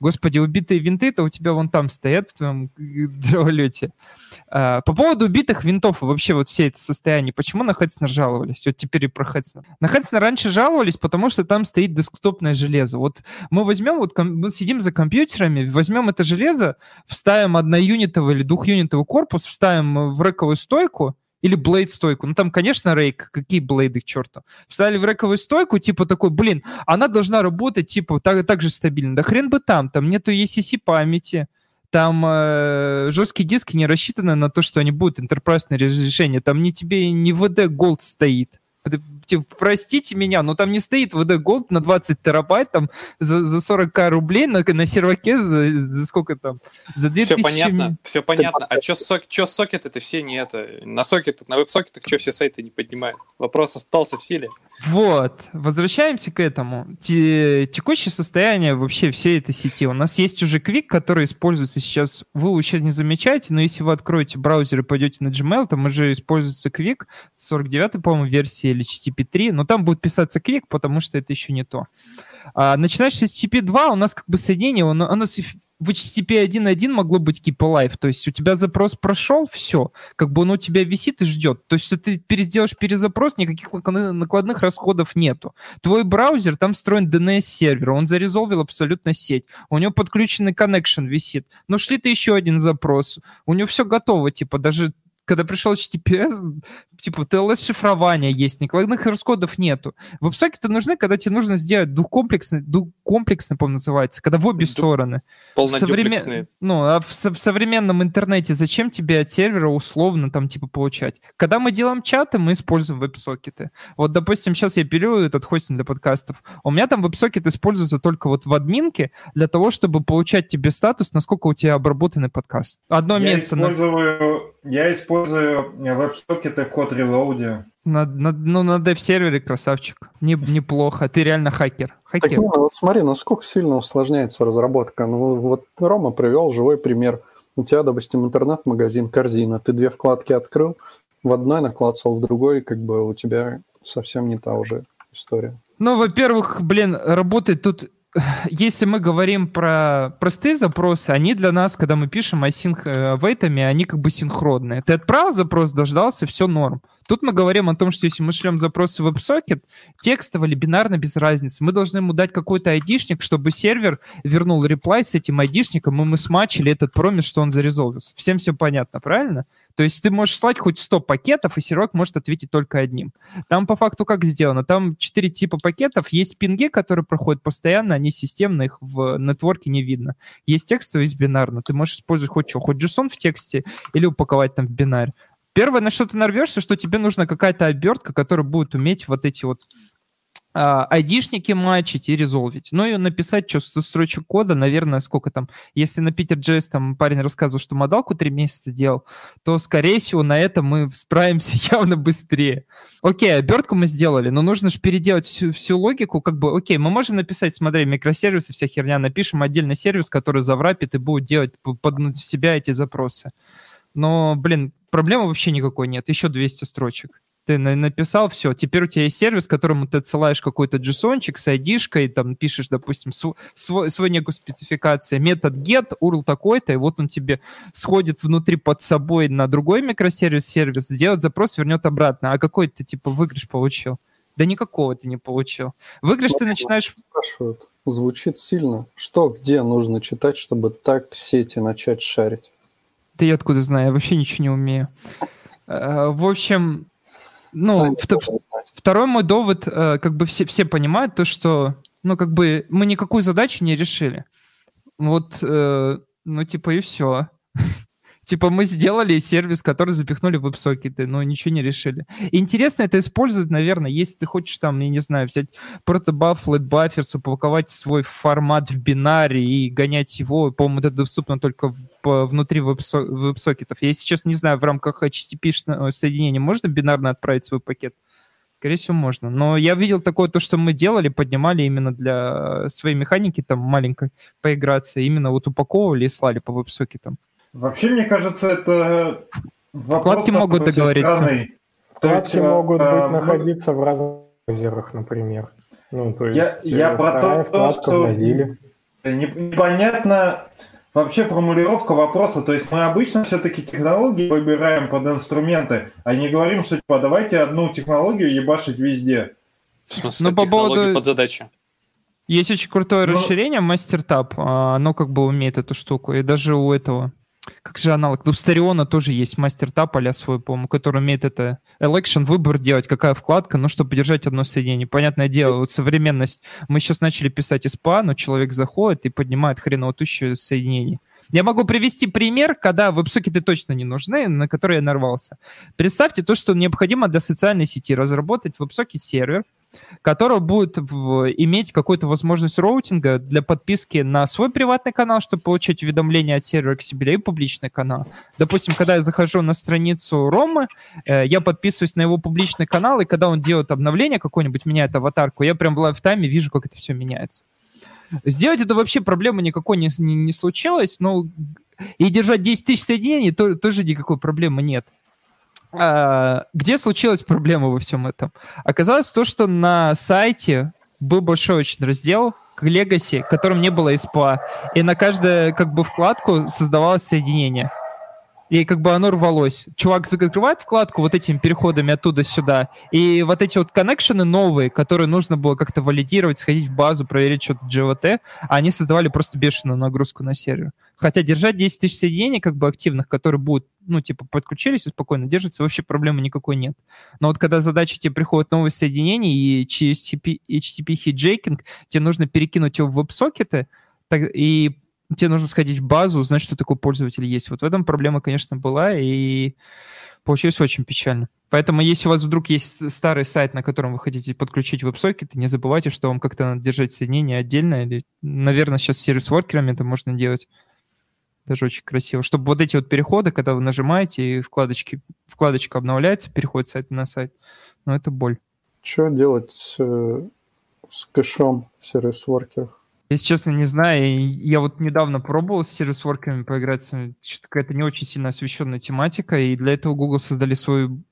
Господи, убитые винты-то у тебя вон там стоят в твоем дроволете. А, по поводу убитых винтов и вообще вот все это состояние, почему на Хетснер жаловались? Вот теперь и про Хетснер. На Хетснер раньше жаловались, потому что там стоит десктопное железо. Вот мы возьмем, вот ком- мы сидим за компьютерами, возьмем это железо, вставим одноюнитовый или двухюнитовый корпус, вставим в рековую стойку, или блейд стойку. Ну там, конечно, рейк, какие блейды к черту. Вставили в рековую стойку, типа такой, блин, она должна работать, типа, так, так же стабильно. Да хрен бы там, там нету ECC памяти, там э, жесткие диски не рассчитаны на то, что они будут enterprise разрешение. Там не тебе не VD Gold стоит. Типа, Простите меня, но там не стоит VD Gold на 20 терабайт там за, за 40 рублей на, на серваке за, за сколько там? За 2000... Все понятно, все понятно. А что сок, сокет это все не это? На сокет, на веб-сокетах что все сайты не поднимают? Вопрос остался в силе. Вот, возвращаемся к этому. Те- текущее состояние вообще всей этой сети. У нас есть уже Quick, который используется сейчас. Вы его сейчас не замечаете, но если вы откроете браузер и пойдете на Gmail, там уже используется Quick, 49 по-моему, версии или HTTP 3, но там будет писаться Quick, потому что это еще не то. А, начинаешь с HTTP 2, у нас как бы соединение, оно, оно в HTTP 1.1 могло быть keep alive, то есть у тебя запрос прошел, все, как бы он у тебя висит и ждет. То есть, ты пересделаешь перезапрос, никаких накладных- расходов нету. Твой браузер, там встроен DNS-сервер, он зарезолвил абсолютно сеть, у него подключенный connection висит. Но шли ты еще один запрос, у него все готово, типа даже когда пришел HTTPS, типа TLS-шифрование есть, накладных расходов нету. Веб-сокеты нужны, когда тебе нужно сделать двухкомплексный, двухкомплексный, по-моему, называется, когда в обе Ду- стороны. В современ- Полнодюплексные. Ну, а в, со- в современном интернете зачем тебе от сервера условно там типа получать? Когда мы делаем чаты, мы используем веб-сокеты. Вот, допустим, сейчас я пилю этот хостинг для подкастов. У меня там веб-сокет используется только вот в админке для того, чтобы получать тебе статус, насколько у тебя обработанный подкаст. Одно Я место на, использую, я использую веб-сокеты в ход релоуде. на, на- ну, на дев-сервере, красавчик. Не, неплохо. Ты реально хакер. Так, Хакер. ну, вот смотри, насколько сильно усложняется разработка. Ну, вот Рома привел живой пример. У тебя, допустим, интернет-магазин «Корзина». Ты две вкладки открыл, в одной наклацал, в другой как бы у тебя совсем не та уже история. Ну, во-первых, блин, работает тут... Если мы говорим про простые запросы, они для нас, когда мы пишем async э, вейтами, они как бы синхронные. Ты отправил запрос, дождался, все норм. Тут мы говорим о том, что если мы шлем запросы в WebSocket, текстово или бинарно, без разницы, мы должны ему дать какой-то айдишник, чтобы сервер вернул реплай с этим айдишником, и мы смачили этот промис, что он зарезолвился. Всем все понятно, правильно? То есть ты можешь слать хоть 100 пакетов, и сервак может ответить только одним. Там по факту как сделано? Там четыре типа пакетов. Есть пинги, которые проходят постоянно, они системно, их в нетворке не видно. Есть текстовый, есть бинарно. Ты можешь использовать хоть что, хоть JSON в тексте или упаковать там в бинарь. Первое, на что ты нарвешься, что тебе нужна какая-то обертка, которая будет уметь вот эти вот айдишники мачить и резолвить. Ну и написать, что 100 строчек кода, наверное, сколько там, если на Peter.js там парень рассказывал, что модалку три месяца делал, то, скорее всего, на это мы справимся явно быстрее. Окей, обертку мы сделали, но нужно же переделать всю, всю логику, как бы, окей, мы можем написать, смотри, микросервисы, вся херня, напишем отдельный сервис, который заврапит и будет делать под себя эти запросы. Но, блин, проблемы вообще никакой нет, еще 200 строчек. Ты на- написал, все, теперь у тебя есть сервис, которому ты отсылаешь какой-то JSON-чик с id там пишешь, допустим, св- свой, свою некую спецификацию, метод get, URL такой-то, и вот он тебе сходит внутри под собой на другой микросервис, сервис, сделает запрос, вернет обратно. А какой ты, типа, выигрыш получил? Да никакого ты не получил. Выигрыш ты начинаешь... Спрашивают. Звучит сильно. Что, где нужно читать, чтобы так сети начать шарить? Ты я откуда знаю? Я вообще ничего не умею. Э, В общем, ну, знать. Второй мой довод, э, как бы все, все понимают, то, что, ну, как бы мы никакую задачу не решили. Вот, э, ну, типа, и все. Типа мы сделали сервис, который запихнули в веб-сокеты, но ничего не решили. Интересно это использовать, наверное, если ты хочешь там, я не знаю, взять протобаф, buffers, упаковать свой формат в бинаре и гонять его. По-моему, это доступно только в- внутри веб-со- веб-сокетов. Я сейчас не знаю, в рамках HTTP -шного соединения можно бинарно отправить свой пакет? Скорее всего, можно. Но я видел такое, то, что мы делали, поднимали именно для э, своей механики, там, маленькой, поиграться, именно вот упаковывали и слали по веб-сокетам. Вообще, мне кажется, это вопрос Вкладки могут договориться. есть, Вкладки э, могут э, быть мы- находиться в разных браузерах, например. Ну, то Я- есть я э, про то, что- Непонятно вообще формулировка вопроса. То есть мы обычно все-таки технологии выбираем под инструменты, а не говорим, что типа давайте одну технологию ебашить везде. В смысле, Ну, по технологии поводу- под задачи. Есть очень крутое Ну- расширение, MasterTab, а, оно как бы умеет эту штуку, и даже у этого, как же аналог, ну, у Стариона тоже есть MasterTab а свой, по-моему, который умеет это election, выбор делать, какая вкладка, ну, чтобы держать одно соединение. Понятное дело, вот современность, мы сейчас начали писать SPA, но человек заходит и поднимает хренову тысячу соединений. Я могу привести пример, когда веб-сокеты точно не нужны, на который я нарвался. Представьте то, что необходимо для социальной сети разработать веб-сокет сервер, который будет в- иметь какую-то возможность роутинга для подписки на свой приватный канал, чтобы получать уведомления от сервера к себе, и публичный канал. Допустим, когда я захожу на страницу Ромы, э, я подписываюсь на его публичный канал, и когда он делает обновление какое-нибудь, меняет аватарку, я прям в lifetime е вижу, как это все меняется. Сделать это вообще проблемы никакой не, не, не случилось, но и держать 10 тысяч соединений то- тоже никакой проблемы нет. А, где случилась проблема во всем этом? Оказалось то, что на сайте был большой очень раздел к Legacy, в котором не было SPA, и на каждую как бы вкладку создавалось соединение. И как бы оно рвалось. Чувак закрывает вкладку вот этими переходами оттуда сюда, и вот эти вот коннекшены новые, которые нужно было как-то валидировать, сходить в базу, проверить что-то GVT, они создавали просто бешеную нагрузку на сервер. Хотя держать 10 тысяч соединений как бы активных, которые будут, ну, типа, подключились и спокойно держатся, вообще проблемы никакой нет. Но вот когда задача тебе приходит новые соединения и через HTTP, HTTP хиджейкинг, тебе нужно перекинуть его в веб-сокеты, так- и тебе нужно сходить в базу, узнать, что такой пользователь есть. Вот в этом проблема, конечно, была, и получилось очень печально. Поэтому, если у вас вдруг есть старый сайт, на котором вы хотите подключить веб-сокеты, не забывайте, что вам как-то надо держать соединение отдельно, или, наверное, сейчас с сервис-воркерами это можно делать. Даже очень красиво. Чтобы вот эти вот переходы, когда вы нажимаете, и вкладочки, вкладочка обновляется, переход с сайта на сайт, ну, это боль. Что делать с, с кэшом в сервис-воркерах? Если честно, не знаю. Я вот недавно пробовал с сервис-воркерами поиграться. Что-то какая-то не очень сильно освещенная тематика. И для этого Google создали свою...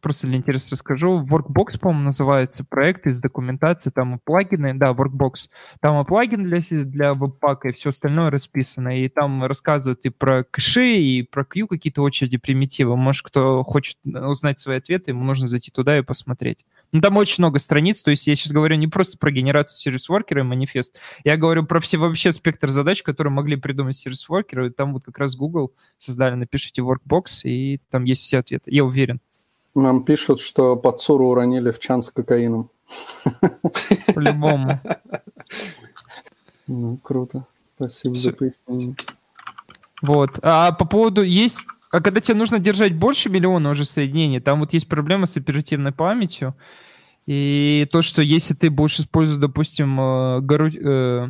Просто для интереса расскажу. Workbox, по-моему, называется проект из документации. Там и плагины, да, Workbox. Там и плагин для, для веб-пака, и все остальное расписано. И там рассказывают и про кэши, и про Q какие-то очереди, примитивы. Может, кто хочет узнать свои ответы, ему нужно зайти туда и посмотреть. Ну, там очень много страниц, то есть я сейчас говорю не просто про генерацию сервис-воркера и манифест, я говорю про все вообще спектр задач, которые могли придумать сервис-воркеры, и там вот как раз Google создали, напишите Workbox, и там есть все ответы, я уверен. Нам пишут, что Пацуру уронили в чан с кокаином. По-любому. Ну, круто. Спасибо Всё. за пояснение. Вот. А по поводу есть... А когда тебе нужно держать больше миллиона уже соединений, там вот есть проблема с оперативной памятью. И то, что если ты будешь использовать, допустим, э, гару- э,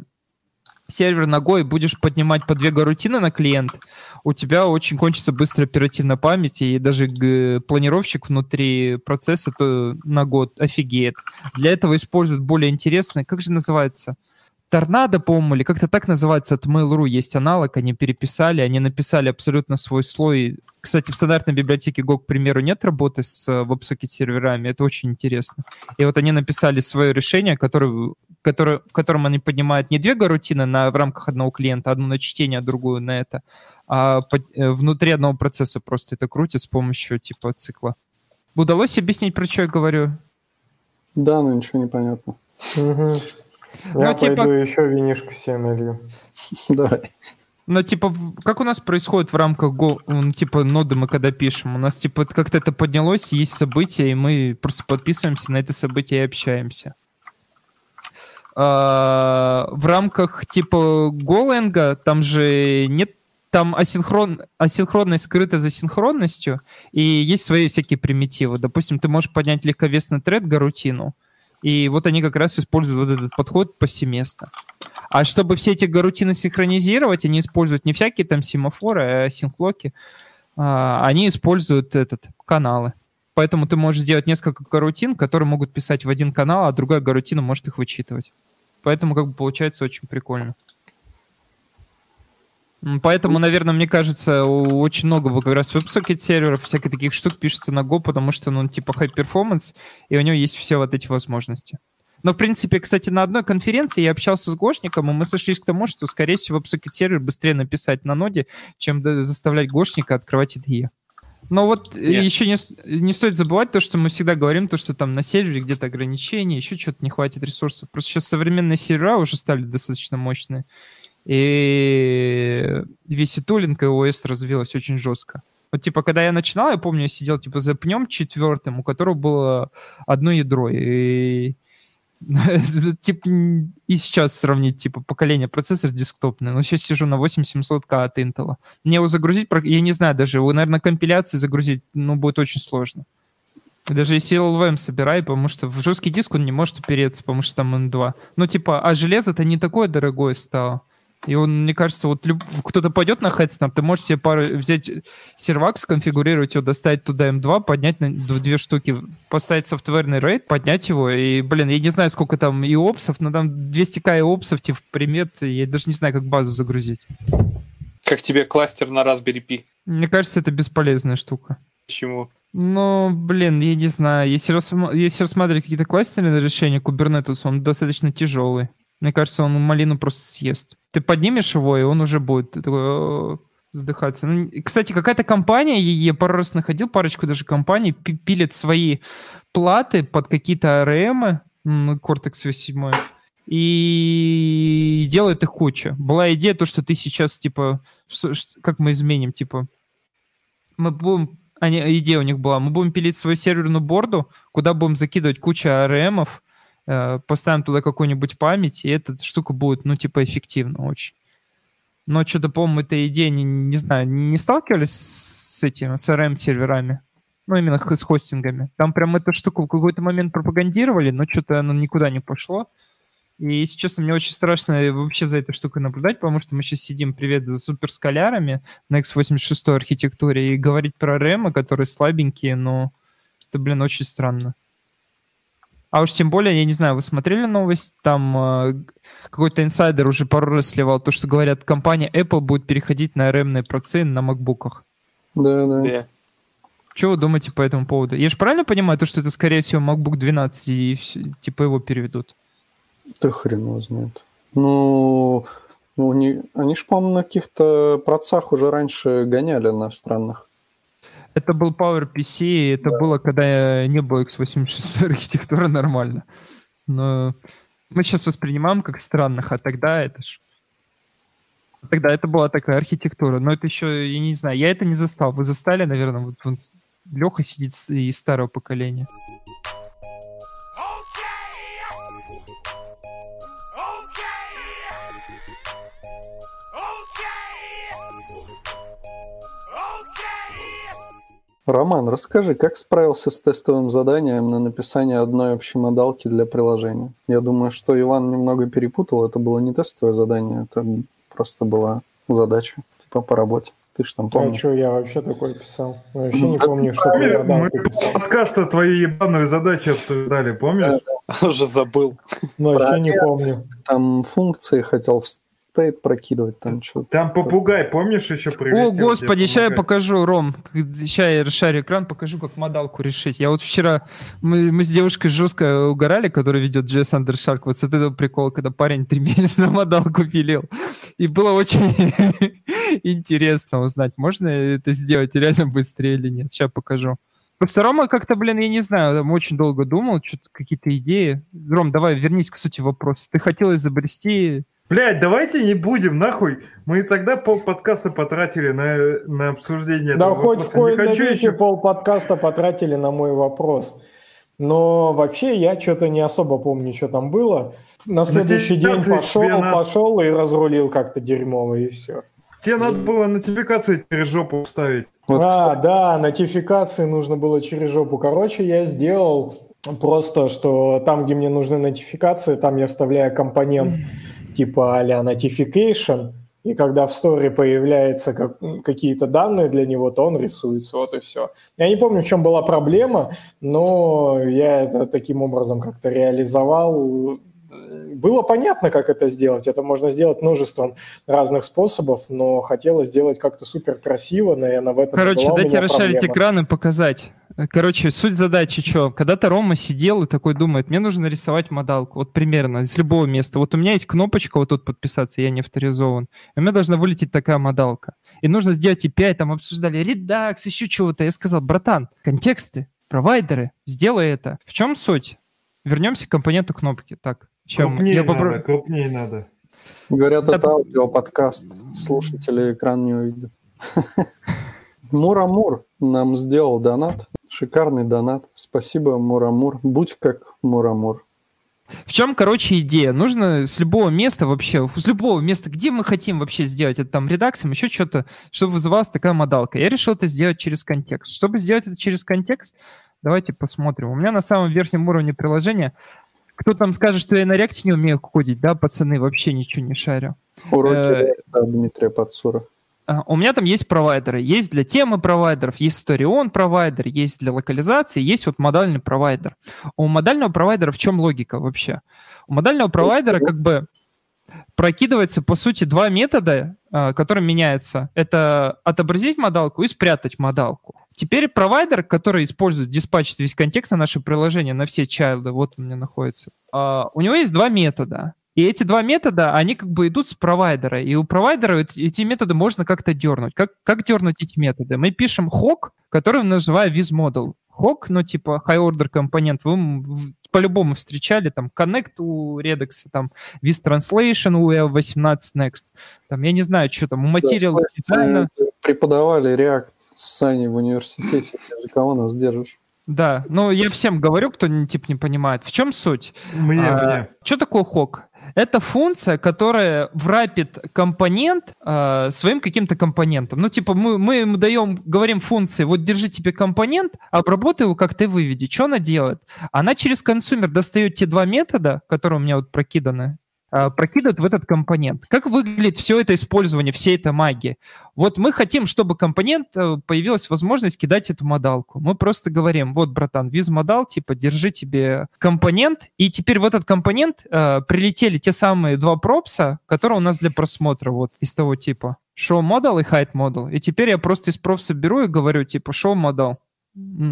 сервер ногой, будешь поднимать по две гарутины на клиент, у тебя очень кончится быстро оперативная память, и даже планировщик внутри процесса то на год офигеет. Для этого используют более интересные, как же называется? Торнадо, по-моему, или как-то так называется, от Mail.ru есть аналог, они переписали, они написали абсолютно свой слой. Кстати, в стандартной библиотеке Go, к примеру, нет работы с э, WebSocket серверами, это очень интересно. И вот они написали свое решение, которое, которое, в котором они поднимают не две гарутины на, в рамках одного клиента, одну на чтение, а другую на это, а под- э, внутри одного процесса просто это крутит с помощью типа цикла. Удалось объяснить, про что я говорю? Да, но ничего не понятно. Мгм. Ну, Я типа- пойду еще винишко себе налью. Давай. Но типа, в- как у нас происходит в рамках Go, ну, типа, ноды мы когда пишем? У нас типа как-то это поднялось, есть события, и мы просто подписываемся на это событие и общаемся. А, в рамках типа Golang там же нет там асинхрон, асинхронность скрыта за синхронностью, и есть свои всякие примитивы. Допустим, ты можешь поднять легковесный тред, гарутину, и вот они как раз используют вот этот подход повсеместно. А чтобы все эти гарутины синхронизировать, они используют не всякие там семафоры, а синхлоки. А, Они используют этот каналы. Поэтому ты можешь сделать несколько гарутин, которые могут писать в один канал, а другая гарутина может их вычитывать. Поэтому как бы получается очень прикольно. Поэтому, наверное, мне кажется, очень много как раз WebSocket серверов, всяких таких штук пишется на Go, потому что, ну, типа high performance, и у него есть все вот эти возможности. Но, в принципе, кстати, на одной конференции я общался с Гошником, и мы сошлись к тому, что, скорее всего, WebSocket сервер быстрее написать на ноде, чем заставлять Гошника открывать IDE. Но вот э, Нет. еще не, не стоит забывать то, что мы всегда говорим, то, что там на сервере где-то ограничения, еще что-то не хватит ресурсов. Просто сейчас современные сервера уже стали достаточно мощные. И весь и тулинг, и ОС развилось очень жестко. Вот, типа, когда я начинал, я помню, я сидел, типа, за пнем четвертым, у которого было одно ядро. И типа и сейчас сравнить типа поколение процессор десктопный. Но сейчас сижу на 8700К от Intel. Мне его загрузить, я не знаю даже, его, наверное, компиляции загрузить, ну, будет очень сложно. Даже если LLVM собирай, потому что в жесткий диск он не может опереться, потому что там M2. Ну, типа, а железо-то не такое дорогое стало. И он, мне кажется, вот люб- кто-то пойдет на Headsnap, ты можешь себе пару, взять сервак, сконфигурировать его, достать туда M2, поднять на две штуки, поставить софтверный рейд, поднять его, и, блин, я не знаю, сколько там и опсов, но там 200к и опсов, типа, примет, я даже не знаю, как базу загрузить. Как тебе кластер на Raspberry Pi? Мне кажется, это бесполезная штука. Почему? Ну, блин, я не знаю. Если, рассма- если рассматривать какие-то кластерные решения, Kubernetes, он достаточно тяжелый. Мне кажется, он малину просто съест. Ты поднимешь его, и он уже будет такой, «О, задыхаться. Ну, кстати, какая-то компания, я, пару раз находил, парочку даже компаний, пи- пилит свои платы под какие-то ARM, м, Cortex V7, и делает их куча. Была идея то, что ты сейчас, типа, что- ш- как мы изменим, типа, мы будем они, идея у них была, мы будем пилить свою серверную борду, куда будем закидывать кучу э, поставим туда какую-нибудь память, и эта штука будет, ну, типа, эффективна очень. Но что-то, по-моему, эта идея, не, не знаю, не сталкивались с этими, с ARM-серверами? Ну, именно с хостингами. Там прям эту штуку в какой-то момент пропагандировали, но что-то оно никуда не пошло. И, если честно, мне очень страшно вообще за этой штукой наблюдать, потому что мы сейчас сидим, привет, за суперскалярами на x86 архитектуре и говорить про RAM, которые слабенькие, но это, блин, очень странно. А уж тем более, я не знаю, вы смотрели новость, там э, какой-то инсайдер уже пару раз сливал то, что говорят, компания Apple будет переходить на RAM-ные процессы на макбуках. Да, да. Да. Что вы думаете по этому поводу? Я же правильно понимаю, то, что это, скорее всего, MacBook 12 и всё- типа его переведут? Да хрен его знает. Ну, ну не, они ж, по-моему, на каких-то процах уже раньше гоняли на странных. Это был PowerPC, и это было, когда не было x86 архитектуры нормально. Но мы сейчас воспринимаем как странных, а тогда это ж... Тогда это была такая архитектура. Но это еще, я не знаю, я это не застал. Вы застали, наверное, вот, Леха сидит из старого поколения. Роман, расскажи, как справился с тестовым заданием на написание одной общей модалки для приложения? Я думаю, что Иван немного перепутал. Это было не тестовое задание, это просто была задача, типа по работе. Ты ж там А помнишь. что я вообще такое писал? Я Вообще Ну, не помню, что Мы я модалку писал. подкаста твои ебаные задачи обсуждали, помнишь? Уже забыл. Но еще не помню. Там функции хотел в стейт прокидывать, там что-то. Там попугай, помнишь, еще прилетел? О, господи, сейчас я покажу, Ром. Сейчас я расшарю экран, покажу, как модалку решить. Я вот вчера, мы, мы с девушкой жестко угорали, которая ведет JS Undershark, вот с этого прикола, когда парень три месяца модалку пилил. И было очень интересно узнать, можно это сделать реально быстрее или нет. Сейчас покажу. Просто Рома как-то, блин, я не знаю, там очень долго думал, что-то какие-то идеи. Ром, давай вернись к сути вопроса. Ты хотел изобрести... Блядь, давайте не будем, нахуй. Мы и тогда пол подкаста потратили на, на обсуждение Да этого хоть в вопроса. Не кои-то хочу веки еще... пол подкаста потратили на мой вопрос. Но вообще я что-то не особо помню, что там было. На следующий день пошел, надо- пошел и разрулил как-то дерьмово, и все. Тебе надо было нотификации через жопу вставить. Вот, а, кстати, да, нотификации нужно было через жопу. Короче, я сделал просто, что там, где мне нужны нотификации, там я вставляю компонент типа а-ля notification, и когда в сторе появляются как- какие-то данные для него, то он рисуется, вот и все. Я не помню, в чем была проблема, но я это таким образом как-то реализовал. Было понятно, как это сделать. Это можно сделать множеством разных способов, но хотелось сделать как-то супер красиво, наверное, в этом Короче, дайте расшарить проблема. экран и показать. Короче, суть задачи что? Когда-то Рома сидел и такой думает, мне нужно рисовать модалку, вот примерно, из любого места. Вот у меня есть кнопочка вот тут подписаться, я не авторизован. И у меня должна вылететь такая модалка. И нужно сделать API, там обсуждали редакс, еще чего-то. Я сказал, братан, контексты, провайдеры, сделай это. В чем суть? Вернемся к компоненту кнопки. Так, чем Крупнее я надо, попро- крупнее надо. Говорят, Да. это аудиоподкаст. Слушатели экран не увидят. Мурамур нам сделал донат. Шикарный донат. Спасибо, Мурамур. Будь как Мурамур. В чем, короче, идея? Нужно с любого места вообще, с любого места, где мы хотим вообще сделать это там редаксом, еще что-то, чтобы вызывалась такая модалка. Я решил это сделать через контекст. Чтобы сделать это через контекст, давайте посмотрим. У меня на самом верхнем уровне приложения кто там скажет, что я на реакте не умею кодить, да, пацаны, вообще ничего не шарю. Уроки Э, Дмитрия Подсура. А, У меня там есть провайдеры. Есть для темы провайдеров, есть Story-on провайдер, есть для локализации, есть вот модальный провайдер. У модального провайдера в чем логика вообще? У модального провайдера как бы прокидывается, по сути, два метода, а, которые меняются. Это отобразить модалку и спрятать модалку. Теперь провайдер, который использует, диспатчит весь контекст на наше приложение, на все чайлды, вот у меня находится, а, у него есть два метода. И эти два метода, они как бы идут с провайдера. И у провайдера эти, методы можно как-то дернуть. Как, как дернуть эти методы? Мы пишем хок, который называю vizModel. Хок, ну типа high order компонент, вы по-любому встречали, там connect у Redux, там vizTranslation у EV18 Next, там я не знаю, что там, у Material Да, специально... Мы преподавали React с Саней в университете. За кого нас держишь? Да, ну я всем говорю, кто не- типа не понимает. В чем суть? Мне, А, мне. Что такое хок? Это функция, которая врапит компонент э, своим каким-то компонентом. Ну, типа, мы, мы ему даем, говорим функции, вот держи тебе компонент, обработай его, как ты выведи. Что она делает? Она через консумер достает те два метода, которые у меня вот прокиданы, э, прокидывает в этот компонент. Как выглядит все это использование, всей этой магии? Вот мы хотим, чтобы компонент э, появилась возможность кидать эту модалку. Мы просто говорим, вот, братан, виз модал, типа, держи тебе компонент, и теперь в этот компонент э, прилетели те самые два пропса, которые у нас для просмотра, вот, из того типа. Show model и hide model. И теперь я просто из пропса беру и говорю, типа, show model.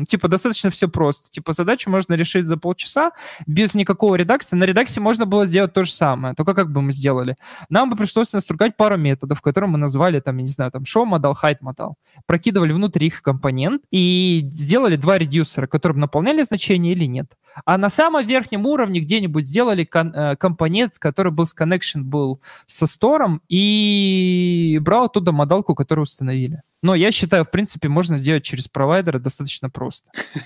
Типа, достаточно все просто. Типа, задачу можно решить за полчаса без никакого редакции. На редаксе можно было сделать то же самое. Только как бы мы сделали? Нам бы пришлось настругать пару методов, которые мы назвали, там, я не знаю, там, show model, hide model. Прокидывали внутрь их компонент и сделали два редюсера, которые бы наполняли значение или нет. А на самом верхнем уровне где-нибудь сделали кон- э, компонент, который был с connection был со стором и брал оттуда модалку, которую установили. Но я считаю, в принципе, можно сделать через провайдера достаточно просто.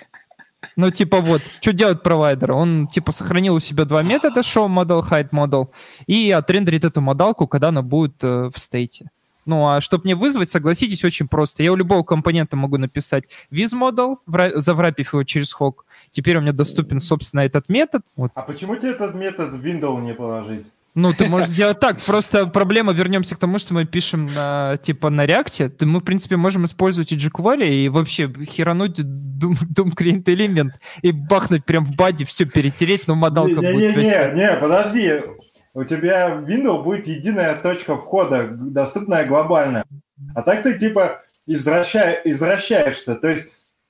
Ну, типа вот, что делает провайдер? Он, типа, сохранил у себя два метода, show model, hide model, и отрендерит эту модалку, когда она будет э, в стейте. Ну, а чтобы мне вызвать, согласитесь, очень просто. Я у любого компонента могу написать vizModel, вра- заврапив его через хок. Теперь у меня доступен, собственно, этот метод. Вот. А почему тебе этот метод в Windows не положить? Ну, ты можешь сделать так. Просто проблема, вернемся к тому, что мы пишем на, типа, на реакте. Мы, в принципе, можем использовать и jQuery и вообще херануть Doom, Doom Client элемент и бахнуть прям в баде, все перетереть, но модалка будет расти. Не-не-не, подожди. У тебя Windows будет единая точка входа, доступная глобально. А так ты типа извраща- извращаешься. То есть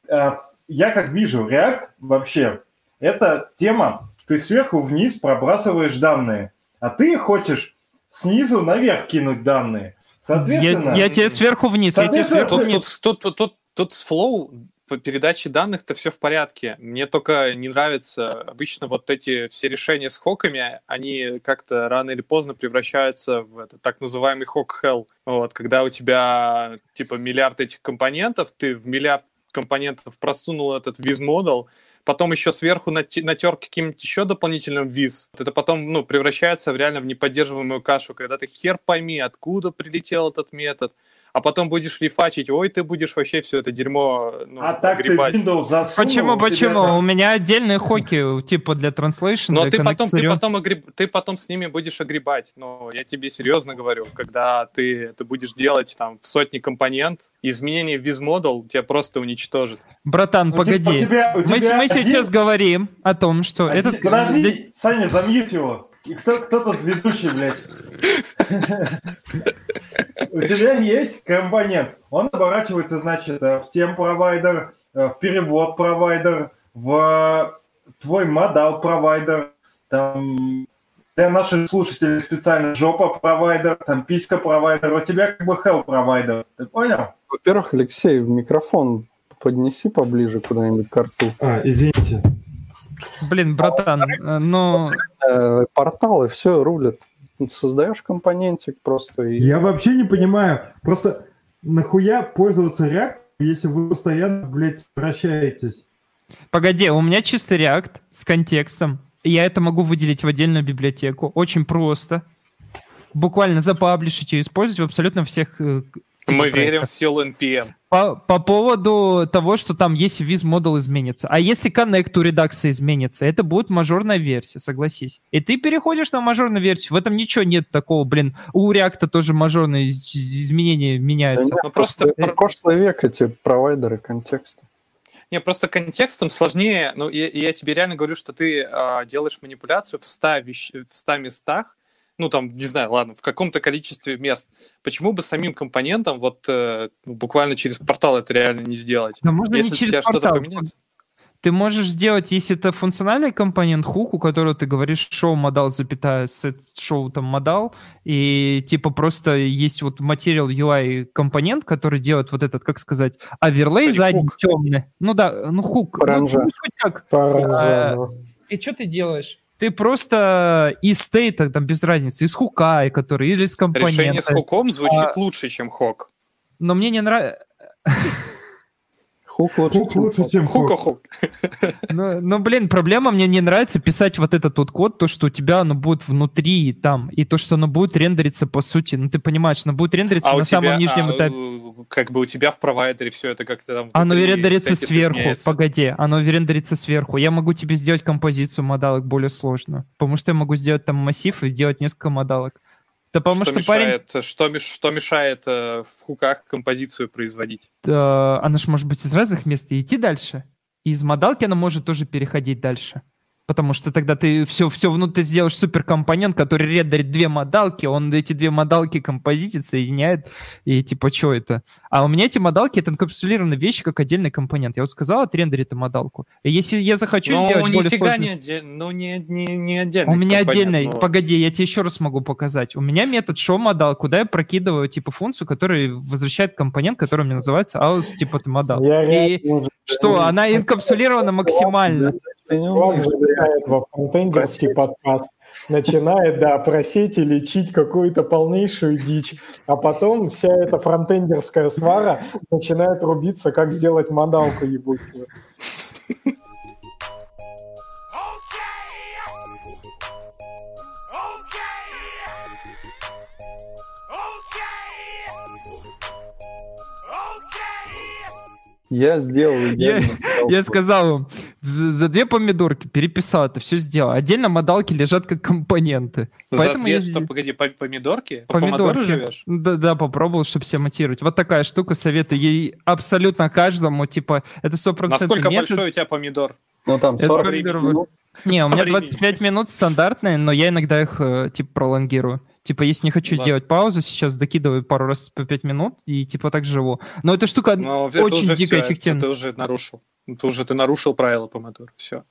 э, я как вижу, React вообще это тема, ты сверху вниз пробрасываешь данные, а ты хочешь снизу наверх кинуть данные. Соответственно, Я, я тебе сверху вниз, я тебе Соответственно, сверху Тут, вниз. тут, тут, тут, тут с Flow по передаче данных-то все в порядке. Мне только не нравится обычно вот эти все решения с хоками, они как-то рано или поздно превращаются в это, так называемый хок hell. Вот, когда у тебя типа миллиард этих компонентов, ты в миллиард компонентов просунул этот виз-модел, потом еще сверху нате- натер каким-нибудь еще дополнительным виз. Это потом ну, превращается в реально в неподдерживаемую кашу, когда ты хер пойми, откуда прилетел этот метод, а потом будешь рефачить, ой, ты будешь вообще все это дерьмо ну, а так ты огребать. Windows засунул. Почему, почему? там- У меня отдельные хоки, типа для translation, Но для ты потом, ты, потом огреб- ты потом с ними будешь огребать. Но я тебе серьезно говорю, когда ты это будешь делать там в сотни компонент, изменение в визмодел тебя просто уничтожит. Братан, У тебя- погоди. у тебя- у мы, тебя мы один- сейчас говорим о том, что Один- этот... Подожди, Саня, замьють его. И кто, кто тут ведущий, блядь? У тебя есть компонент. Он оборачивается, значит, э, в тем провайдер, э, в перевод провайдер, в твой модал провайдер, там для наших слушателей специально жопа провайдер, там писька провайдер, у тебя как бы hell провайдер. Ты понял? Во-первых, Алексей, микрофон поднеси поближе куда-нибудь к рту. А, извините. Блин, братан, э, ну... Э, порталы все рулят. Создаешь компонентик просто и... Я вообще не понимаю, просто нахуя пользоваться React, если вы постоянно, блядь, вращаетесь? Погоди, у меня чисто React с контекстом. Я это могу выделить в отдельную библиотеку. Очень просто. Буквально запаблишить и использовать в абсолютно всех э, типа Мы верим в силу NPM. По, по поводу того, что там если виз модул изменится. А если коннект у редакции изменится, это будет мажорная версия, согласись. И ты переходишь на мажорную версию. В этом ничего нет такого, блин. У React тоже мажорные из- изменения Да меняются. нет, Ну, просто- прошлый век эти провайдеры контекста. Не, просто контекстом сложнее. Ну, я, я тебе реально говорю, что ты а, делаешь манипуляцию в 100, вещ... в 100 местах, ну, там, не знаю, ладно, в каком-то количестве мест. Почему бы самим компонентом вот э, ну, буквально через портал это реально не сделать? Да можно Если не у через тебя что-то портал. поменяется. Ты можешь сделать, если это функциональный компонент хук, у которого ты говоришь show modal, запятая, set show там modal, и типа просто есть вот материал UI компонент, который делает вот этот, как сказать, оверлей задний хук. темный. Ну да, ну хук. Паранжа. Ну, хоть как. Паранжа, И что ты делаешь? Ты просто из стейта, там без разницы, из хука, который, или из компонента. Решение с хуком звучит А- лучше, чем хок. Но мне не нравится... Хук лучше, Хук чем лучше, хук. чем хук. Хука-хук. Ну, ну, блин, проблема, мне не нравится писать вот этот вот код, то, что у тебя оно будет внутри там, и то, что оно будет рендериться по сути. Ну, ты понимаешь, оно будет рендериться А у на самом тебя, нижнем а, этапе. э, как бы у тебя в провайдере все это как-то там... Оно рендерится сверху. изменяется. Погоди, оно рендерится сверху. Я могу тебе сделать композицию модалок более сложную. Потому что я могу сделать там массив и делать несколько модалок. Да потому что, что, парень, мешает, что, что мешает э, в хуках композицию производить? э, она же может быть из разных мест и идти дальше. И из модалки она может тоже переходить дальше. Потому что тогда ты все, все внутри сделаешь суперкомпонент, который рендерит две модалки, он эти две модалки композитит, соединяет, и типа, что это? А у меня эти модалки — это инкапсулированные вещи, как отдельный компонент. Я вот сказал, отрендерит эту модалку. И если я захочу ну, сделать более нифига сложный... не отдельно, ну, не, не, не отдельно. У меня отдельно, погоди, я тебе еще раз могу показать. У меня метод show modal, куда я прокидываю типа функцию, которая возвращает компонент, который мне называется aus типа. Я И что, она инкапсулирована максимально. Ты не умеешь. залетает во фронтендерский подкаст, начинает, да, просить и лечить какую-то полнейшую дичь, а потом вся эта фронтендерская свара начинает рубиться, как сделать модалку ебучую. Я сделал Я, я сказал вам, За, за две помидорки переписал это, все сделал. Отдельно модалки лежат как компоненты. За Поэтому две, я что, погоди, по- помидорки? По помидору живешь? Да, да, попробовал, чтобы себя мотивировать. Вот такая штука, советую ей абсолютно каждому, типа, это 100% Насколько метод. большой у тебя помидор? Ну, там Это 40 помидор- минут. Не, у меня Времени. 25 минут стандартные, но я иногда их, э, типа, пролонгирую. Типа, если не хочу Ладно. сделать паузу, сейчас докидываю пару раз по 5 минут и, типа, так живу. Но эта штука это очень дико всё, это эффективна. Ты уже нарушил. Это уже ты нарушил правила помидора. Все.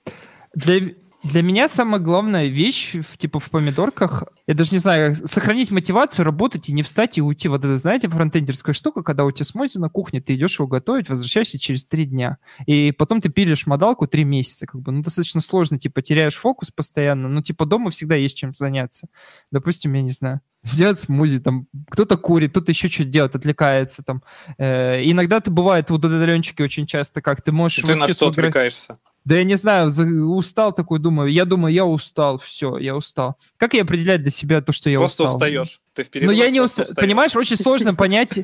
Для, для меня самая главная вещь, типа, в помидорках, я даже не знаю, сохранить мотивацию, работать и не встать и уйти. Вот это, знаете, фронтендерская штука, когда у тебя смузи на кухне, ты идешь его готовить, возвращаешься через три дня. И потом ты пилишь модалку три месяца. Как бы, ну, достаточно сложно, типа, теряешь фокус постоянно, но, типа, дома всегда есть чем заняться. Допустим, я не знаю, сделать смузи, там, кто-то курит, кто-то еще что-то делает, отвлекается, там. Э, иногда ты бывает, вот удаленщики очень часто, как ты можешь... Ты на что отвлекаешься? Да я не знаю, устал такой, думаю. Я думаю, я устал, все, я устал. Как я определять для себя то, что я Просто устал? устаешь. Ты в Ну перерывах я не просто устал. устаешь. Понимаешь, очень сложно понять.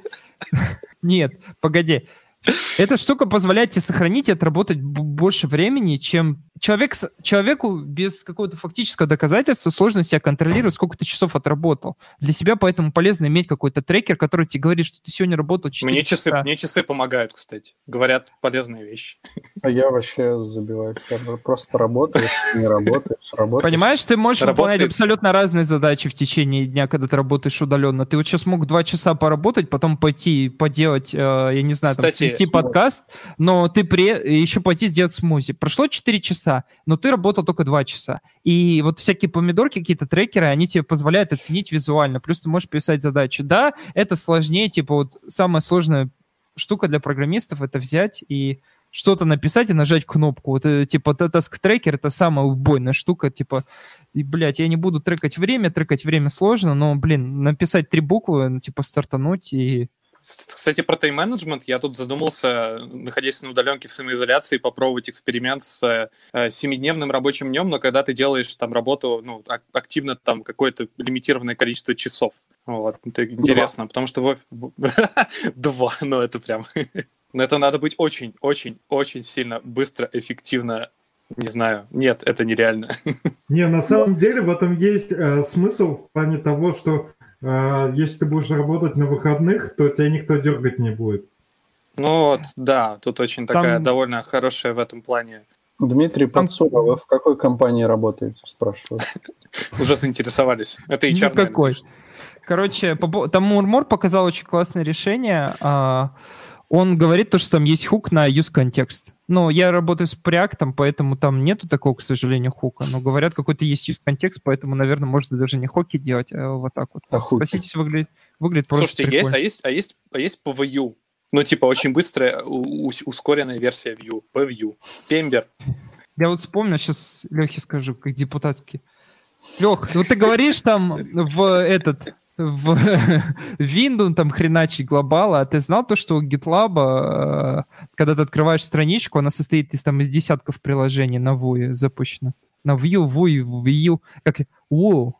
Нет, погоди. Эта штука позволяет тебе сохранить и отработать больше времени, чем человек, человеку без какого-то фактического доказательства сложно себя контролировать, сколько ты часов отработал. Для себя поэтому полезно иметь какой-то трекер, который тебе говорит, что ты сегодня работал 4 Мне часы, часа. мне часы помогают, кстати. Говорят полезные вещи. А я вообще забиваю сервер. Просто работаешь, не работаешь, работаешь. Понимаешь, ты можешь выполнять Работает. абсолютно разные задачи в течение дня, когда ты работаешь удаленно. Ты вот сейчас мог два часа поработать, потом пойти поделать, э, я не знаю, там, свести подкаст, но ты при... еще пойти сделать смузи. Прошло 4 часа, но ты работал только 2 часа. И вот всякие помидорки, какие-то трекеры, они тебе позволяют оценить визуально. Плюс ты можешь писать задачи. Да, это сложнее, типа вот самая сложная штука для программистов это взять и что-то написать и нажать кнопку. Вот, э, типа, task трекер это самая убойная штука, типа, и, блядь, я не буду трекать время, трекать время сложно, но, блин, написать три буквы, ну, типа, стартануть и... Кстати, про тайм-менеджмент я тут задумался, находясь на удаленке в самоизоляции, попробовать эксперимент с э, семидневным рабочим днем, но когда ты делаешь там работу, ну, ак- активно там какое-то лимитированное количество часов. Вот, это интересно, потому что два, ну это прям... Но это надо быть очень, очень, очень сильно быстро, эффективно. Не знаю. Нет, это нереально. Не, на самом деле в этом есть э, смысл в плане того, что если ты будешь работать на выходных, то тебя никто дергать не будет. Ну вот, да, тут очень Там- такая довольно хорошая в этом плане. Дмитрий Подсура, вы в какой компании работаете, спрашиваю. Уже заинтересовались. Это HR, Никакой. Короче, там Мурмор показал очень классное решение. Он говорит то, что там есть хук на use context. Ну, я работаю с Preact, поэтому там нету такого, к сожалению, хука. Но говорят, какой-то есть use context, поэтому, наверное, можно даже не хоки делать, а вот так вот. А? Простите, выглядит, выглядит просто Слушайте, есть, прикольно. а есть, а есть, а есть по Vue. Ну, типа, очень быстрая, у- ускоренная версия Vue. Vue. Пембер. Я вот вспомнил, сейчас Лехе скажу, как депутатский. Лех, вот ты говоришь там в этот в Windows там хреначить глобала, а ты знал то, что у GitLab, э, когда ты открываешь страничку, она состоит из, там, из десятков приложений на Vue запущено. На Vue, Vue, Vue, как... Wow.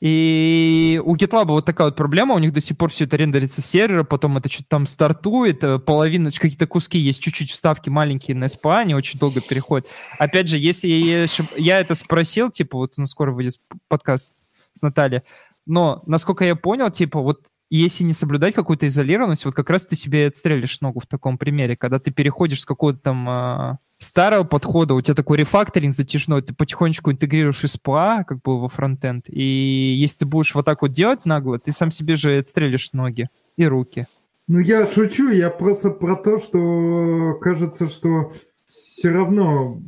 И у GitLab вот такая вот проблема, у них до сих пор все это рендерится с сервера, потом это что-то там стартует, э, половина, какие-то куски есть, чуть-чуть вставки маленькие на SPA, они очень долго переходят. Опять же, если я, я это спросил, типа, вот у нас скоро выйдет подкаст с Натальей, но, насколько я понял, типа, вот если не соблюдать какую-то изолированность, вот как раз ты себе отстрелишь ногу в таком примере, когда ты переходишь с какого-то там а, старого подхода, у тебя такой рефакторинг затяжной, ты потихонечку интегрируешь SPA как бы во фронтенд, и если ты будешь вот так вот делать нагло, ты сам себе же отстрелишь ноги и руки. Ну, я шучу, я просто про то, что кажется, что все равно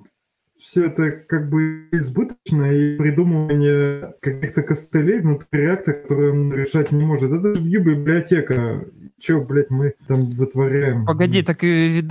все это как бы избыточно, и придумывание каких-то костылей внутри реакта, которые он решать не может. Это же Vue библиотека. Че, блядь, мы там вытворяем? Погоди, так и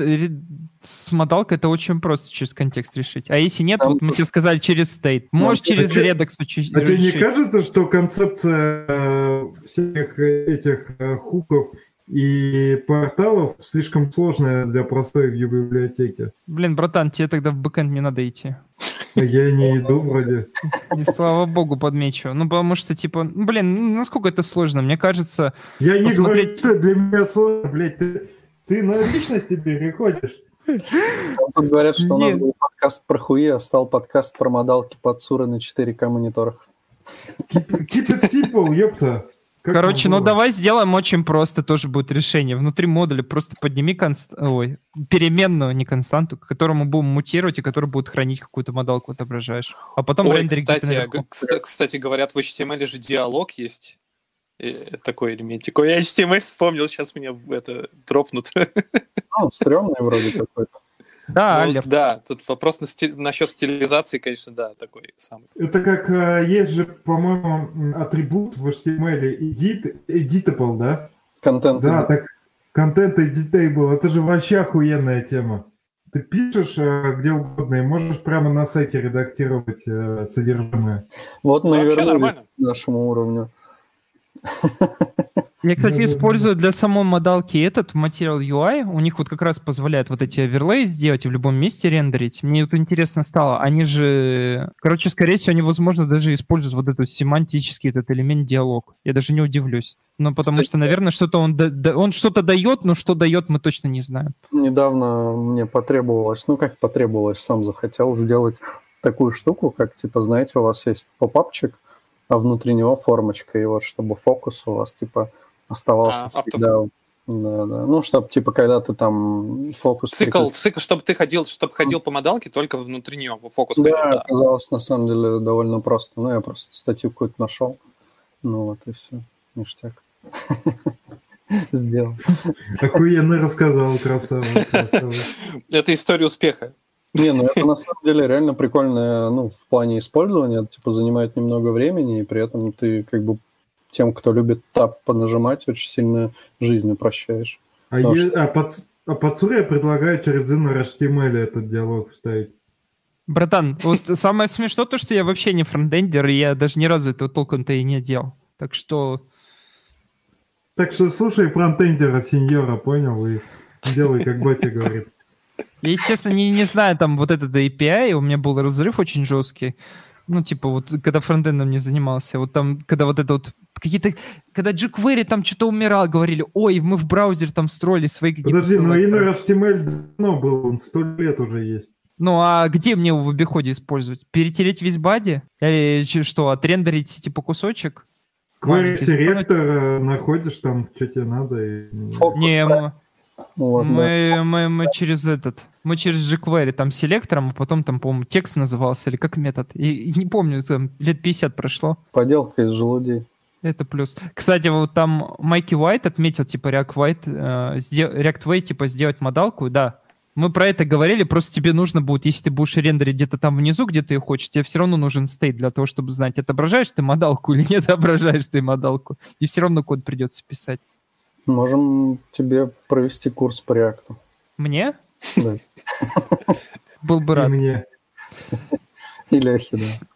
с модалкой это очень просто через контекст решить. А если нет, Там вот мы тебе сказали через стейт. Можешь а через чё- Redux учи- А тебе не кажется, что концепция э, всех этих э, хуков и порталов слишком сложная для простой Vue библиотеки? Блин, братан, тебе тогда в бэкэнд не надо идти. Я не иду вроде. И слава богу, подмечу. Ну, потому что, типа, ну, блин, ну, насколько это сложно? Мне кажется, Я не Посмотреть- говорю, что для меня сложно, блядь, ты, ты на личности переходишь. Тут говорят, что у нас Нет. был подкаст подкаст про хуи, а стал подкаст про модалки под суры на 4К мониторах. Keep, keep it simple, ёпта. Как Короче, ну давай сделаем очень просто, тоже будет решение. Внутри модуля просто подними конст... Ой, переменную, не константу, к которому будем мутировать и который будет хранить какую-то модалку отображаешь. А потом Ой, рендерить где-то кстати, кстати, говорят, в HTML же диалог есть. Такой элементик. Ой, я HTML вспомнил, сейчас меня это дропнут. Ну, стрёмный вроде какой-то. Да, Ну. Да, тут вопрос на сти- насчет стилизации, конечно, да, такой самый. Это как э, есть же, по-моему, атрибут в HTML edit, editable, да? Контент. Да, так контент editable, это же вообще охуенная тема. Ты пишешь э, где угодно и можешь прямо на сайте редактировать э, содержимое. Вот мы Ну, вернулись нормально. к нашему уровню. Я, кстати, использую для самой модалки этот Material UI. У них вот как раз позволяет вот эти оверлей сделать и в любом месте рендерить. Мне вот интересно стало, они же... Короче, скорее всего, они, возможно, даже используют вот этот семантический этот элемент диалог. Я даже не удивлюсь. Ну, потому что, наверное, что-то он, да- да- он что-то дает, но что дает, мы точно не знаем. Недавно мне потребовалось, ну как потребовалось, сам захотел сделать такую штуку, как, типа, знаете, у вас есть попапчик, а внутри него формочка, и вот чтобы фокус у вас, типа, оставался А, всегда. Да, да. Ну, чтобы, типа, когда ты там фокус... Цикл, прикрепил- цикл, чтобы ты ходил, чтобы ходил по модалке, только внутри нее фокус Да, ходил, да. оказалось, на самом деле, довольно просто. Ну, я просто статью какую-то нашел. Ну, вот и все. Ништяк. Сделал. Охуенно рассказал, красава. красава. Это история успеха. Не, ну это на самом деле реально прикольно, ну, в плане использования, это, типа, занимает немного времени, и при этом ты, как бы, тем, кто любит тап понажимать, очень сильно жизнь упрощаешь. А, е- что? а под, а Сур я предлагаю через inner HTML этот диалог вставить. Братан, вот самое смешное то, что я вообще не фронтендер, и я даже ни разу этого толком-то и не делал. Так что Так что слушай фронтендера сеньора, понял? И делай, как батя говорит. Я, если честно, не, не знаю, там вот этот API, у меня был разрыв очень жесткий. Ну, типа, вот когда фронтендом не занимался, вот там, когда вот это вот какие-то, когда jQuery там что-то умирал, говорили, ой, мы в браузер там строили свои какие-то Подожди, но ссылки». inner HTML давно был, он сто лет уже есть. Ну, а где мне его в обиходе использовать? Перетереть весь бади? Или что, отрендерить типа кусочек? Query селектор э, находишь там, что тебе надо. И... Фокус Не, мы, Ну, да. мы, мы, мы через этот, мы через jQuery там селектором, а потом там, по-моему, текст назывался, или как метод. И, и не помню, там лет 50 прошло. Поделка из желудей. Это плюс. Кстати, вот там Майки Уайт отметил, типа, React, White, э, React Way, типа, сделать модалку, да. Мы про это говорили, просто тебе нужно будет, если ты будешь рендерить где-то там внизу, где ты ее хочешь, тебе все равно нужен стейт для того, чтобы знать, отображаешь ты модалку или не отображаешь ты модалку. И все равно код придется писать. Можем тебе провести курс по реакту. Мне? Да. Был бы И рад. мне. И Лехе, да.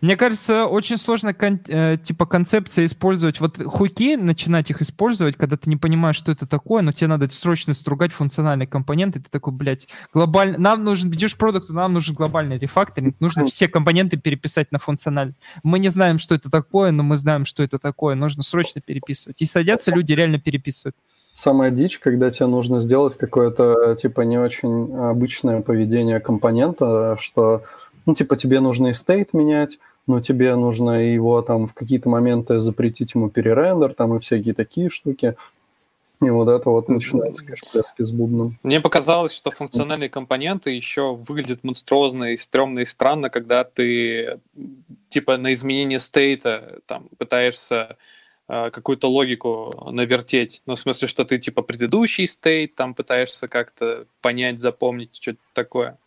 Мне кажется, очень сложно кон- э, типа концепция использовать. Вот хуки, начинать их использовать, когда ты не понимаешь, что это такое, но тебе надо срочно стругать функциональные компоненты. Ты такой, блядь, глобально... Нам нужен, идешь продукт, нам нужен глобальный рефакторинг. Нужно все компоненты переписать на функциональный. Мы не знаем, что это такое, но мы знаем, что это такое. Нужно срочно переписывать. И садятся люди, реально переписывают. Самая дичь, когда тебе нужно сделать какое-то, типа, не очень обычное поведение компонента, что, ну, типа, тебе нужно и стейт менять, но тебе нужно его там в какие-то моменты запретить ему перерендер, там и всякие такие штуки. И вот это вот начинается, конечно, пляски с бубном. Мне показалось, что функциональные компоненты еще выглядят монструозно и стрёмно и странно, когда ты типа на изменение стейта там пытаешься э, какую-то логику навертеть. Ну, в смысле, что ты типа предыдущий стейт там пытаешься как-то понять, запомнить, что-то такое.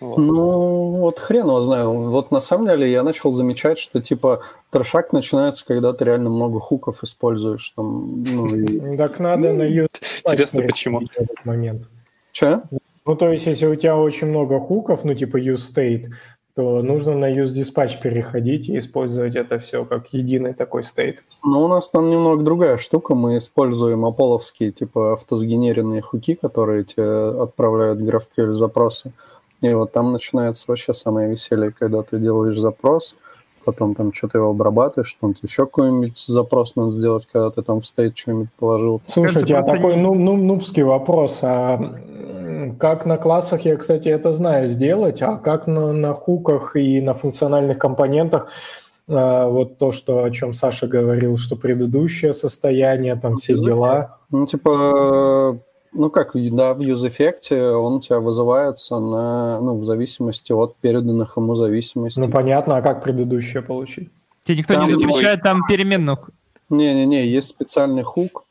Вот. Ну, вот хрен его знаю. Вот на самом деле я начал замечать, что типа трешак начинается, когда ты реально много хуков используешь. Там, ну, и... Так надо на use Интересно, почему? момент. Че? Ну, то есть, если у тебя очень много хуков, ну, типа use state, то нужно на use dispatch переходить и использовать это все как единый такой стейт. Ну, у нас там немного другая штука. Мы используем аполовские, типа, автосгенеренные хуки, которые тебе отправляют GraphQL запросы. И вот там начинается вообще самое веселье, когда ты делаешь запрос, потом там что-то его обрабатываешь, там тебе еще какой-нибудь запрос надо сделать, когда ты там в стейт что-нибудь положил. Слушайте, а такой ну, ну, нубский вопрос. А Как на классах я, кстати, это знаю сделать, а как на, на хуках и на функциональных компонентах, э, вот то, что, о чем Саша говорил, что предыдущее состояние, там все дела. Ну, типа, ну как, да, в use он у тебя вызывается на, ну, в зависимости от переданных ему зависимостей. Ну, понятно, а как предыдущее получить? Тебе никто Там не типа- запрещает там переменных. Не-не-не, есть специальный хук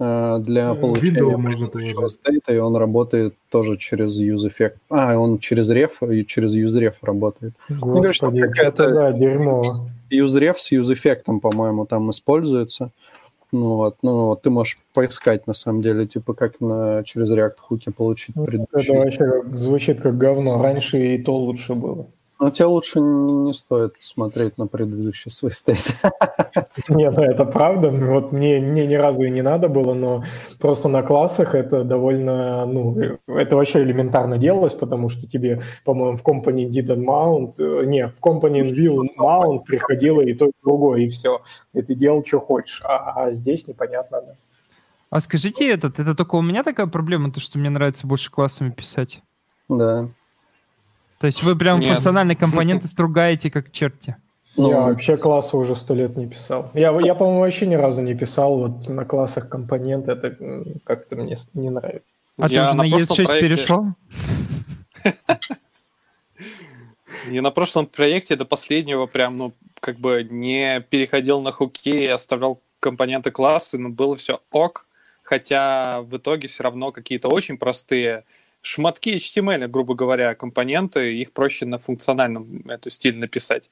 э, для Э, получения предыдущего стейта, и он работает тоже через UseEffect. А, он через реф и через useref работает. что Господи, какая-то- что-то, да, дерьмо. useref с useEffect, по-моему, там используется. Ну вот, ну вот ты можешь поискать, на самом деле, типа, как на, через React хуки получить Ну, Это предыдущий. вообще как- звучит как говно. Раньше и то лучше было. Но тебе лучше не, не стоит смотреть на предыдущий свой стейт. Не, ну это правда. Вот мне, мне ни разу и не надо было, но просто на классах это довольно, ну, это вообще элементарно делалось, потому что тебе, по-моему, в company didn't mount, э, не, в company view mount приходило и то, и другое, и все. И ты делал, что хочешь. А, а здесь непонятно, да. А скажите этот, это только у меня такая проблема, то, что мне нравится больше классами писать? Да. То есть вы прям Нет. функциональные компоненты стругаете как черти? Ну, я вообще классы уже сто лет не писал. Я, я, по-моему, вообще ни разу не писал вот на классах компонент. Это как-то мне не нравится. А Я ты уже на прошлом ES6 проекте- перешел? И на прошлом проекте до последнего прям, ну, как бы не переходил на хуки и оставлял компоненты классы, но было все ок, хотя в итоге все равно какие-то очень простые шматки HTML, грубо говоря, компоненты, их проще на функциональном эту стиль написать.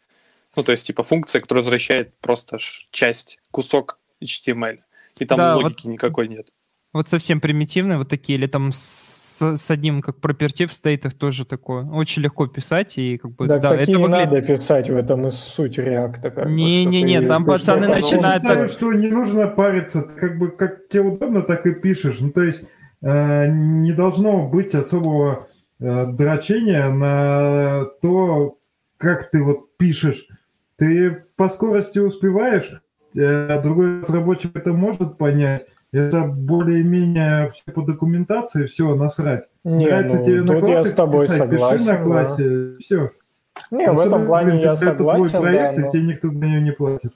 Ну, то есть, типа, функция, которая возвращает просто часть, кусок HTML. И там Да, логики никакой нет. Вот совсем примитивные вот такие, или там с, с одним, как пропертив в стейтах тоже такое. Очень легко писать, и как бы, Так да, такие это не выглядит... надо писать, в этом и суть реакта. как бы, Не-не-не, ты там пацаны на Я начинают потом. считаю, что не нужно париться, Ты как бы как тебе удобно, так и пишешь. Ну, то есть не должно быть особого э, дрочения на то, как ты вот пишешь. Ты по скорости успеваешь, э, другой разработчик это может понять. Это более-менее все по документации, все, насрать. Не, Нравится ну, тебе на тут я с тобой писать, пиши согласен. на да. классе, все. Не, в этом плане я это твой согласен, проект, да, но- и тебе никто за него не платит.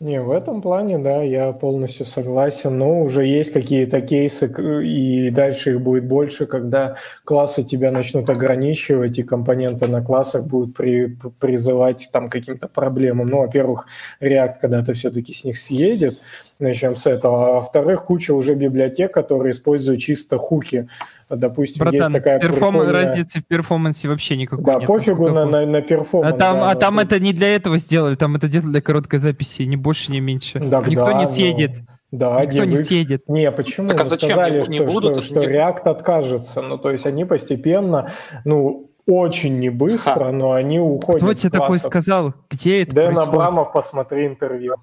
Не, в этом плане, да, я полностью согласен, но уже есть какие-то кейсы, и дальше их будет больше, когда классы тебя начнут ограничивать, и компоненты на классах будут при- призывать там каким-то проблемам. Ну, во-первых, React когда-то все-таки с них съедет, начнем с этого, а во-вторых, куча уже библиотек, которые используют чисто хуки. Допустим, есть Братан, такая perform- прикольная- разницы в performance е вообще никакой Да, нет. пофигу на, на, на performance. А там, да, а там вот. это не для этого сделали, там это делали для короткой записи, ни больше, ни меньше. Так Никто да, не но- съедет. Да, Никто не DevX съедет. Не, почему? Так а зачем? Сказали, Не- что, не что- будут, что, не- React откажется. Ну, то есть они постепенно, ну, очень не быстро, но они уходят Кто тебе такой сказал? Где это Дэн происходит? Абрамов, посмотри интервью.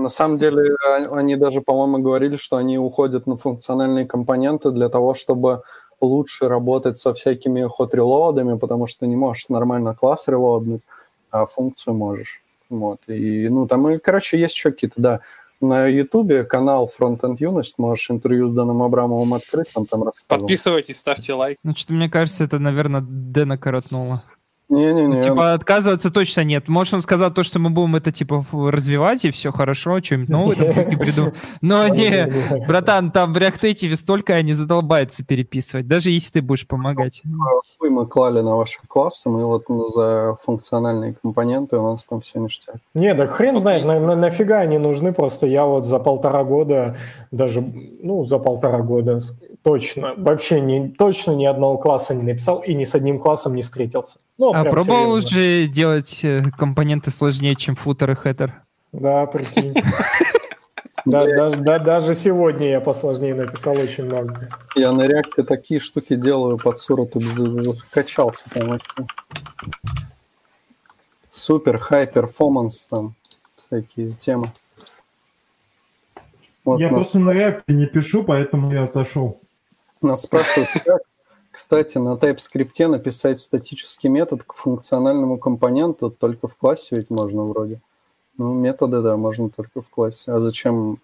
На самом деле, они даже, по-моему, говорили, что они уходят на функциональные компоненты для того, чтобы лучше работать со всякими ход-релоадами, потому что ты не можешь нормально класс релоаднуть, а функцию можешь. Вот. И, ну, там, и, короче, есть еще какие-то, да. На Ютубе канал Frontend Юность, можешь интервью с Дэном Абрамовым открыть, он там рассказывал. Подписывайтесь, ставьте лайк. Ну, что-то мне кажется, это, наверное, Дэна коротнуло. Не-не-не, Ну, типа, отказываться точно нет. Может, он сказал то, что мы будем это, типа, развивать, и все хорошо, что-нибудь новое там не приду. Но не, братан, там в React Native столько они задолбаются переписывать, даже если ты будешь помогать. хуй мы клали на ваши классы, мы вот ну, за функциональные компоненты у нас там все ништяк. Не, так хрен знает, на- на- нафига они нужны. Просто я вот за полтора года, даже, ну, за полтора года точно, вообще не, точно ни одного класса не написал и ни с одним классом не встретился. Ну, А пробовал серьезно. уже делать э, компоненты сложнее, чем футер и хедер? Да, прикинь. Да, даже, да, даже сегодня я посложнее написал очень много. Я на React е такие штуки делаю под суру, качался там вообще. Супер, high performance там, всякие темы. Вот я нас, просто на React не пишу, поэтому я отошел. нас спрашивают, как, кстати, на TypeScript написать статический метод к функциональному компоненту только в классе ведь можно вроде. Ну, методы, да, можно только в классе. А зачем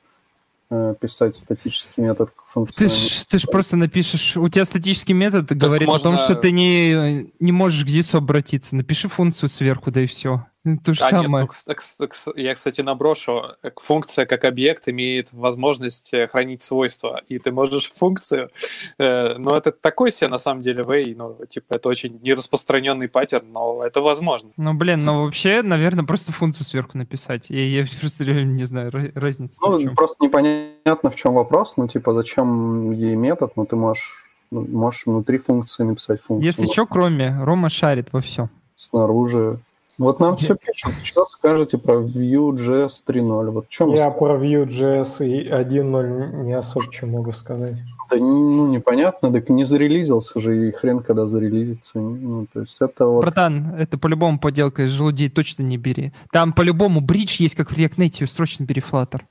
э, писать статический метод к Ты функциональному. ж, ты ж просто напишешь, у тебя статический метод говорит о том, можно- что ты не, не можешь к ZIS обратиться. Напиши функцию сверху, да и все. То же А, нет, самое. ну, кс- кс- я, кстати, наброшу. Э, Функция как объект имеет возможность э, хранить свойства, и ты можешь функцию... э, ну, это такой себе, на самом деле, way, ну, типа, это очень нераспространенный паттерн, но это возможно. Ну, блин, ну вообще, наверное, просто функцию сверху написать. Я, я просто реально не знаю ра- разницы. Ну, просто непонятно, в чем вопрос. Ну, типа, зачем ей метод? Ну, ты можешь, ну, можешь внутри функции написать функцию. Если что, кроме, Рома шарит во все. Снаружи. Вот нам все пишут. Что скажете про Vue.js 3.0? Вот чем Я про Vue.js и 1.0 не особо что могу сказать. Да ну, непонятно, так не зарелизился же, и хрен когда зарелизится. Ну, то есть это вот... Братан, это по-любому поделка из желудей, точно не бери. Там по-любому бридж есть, как в React Native, срочно бери Flutter.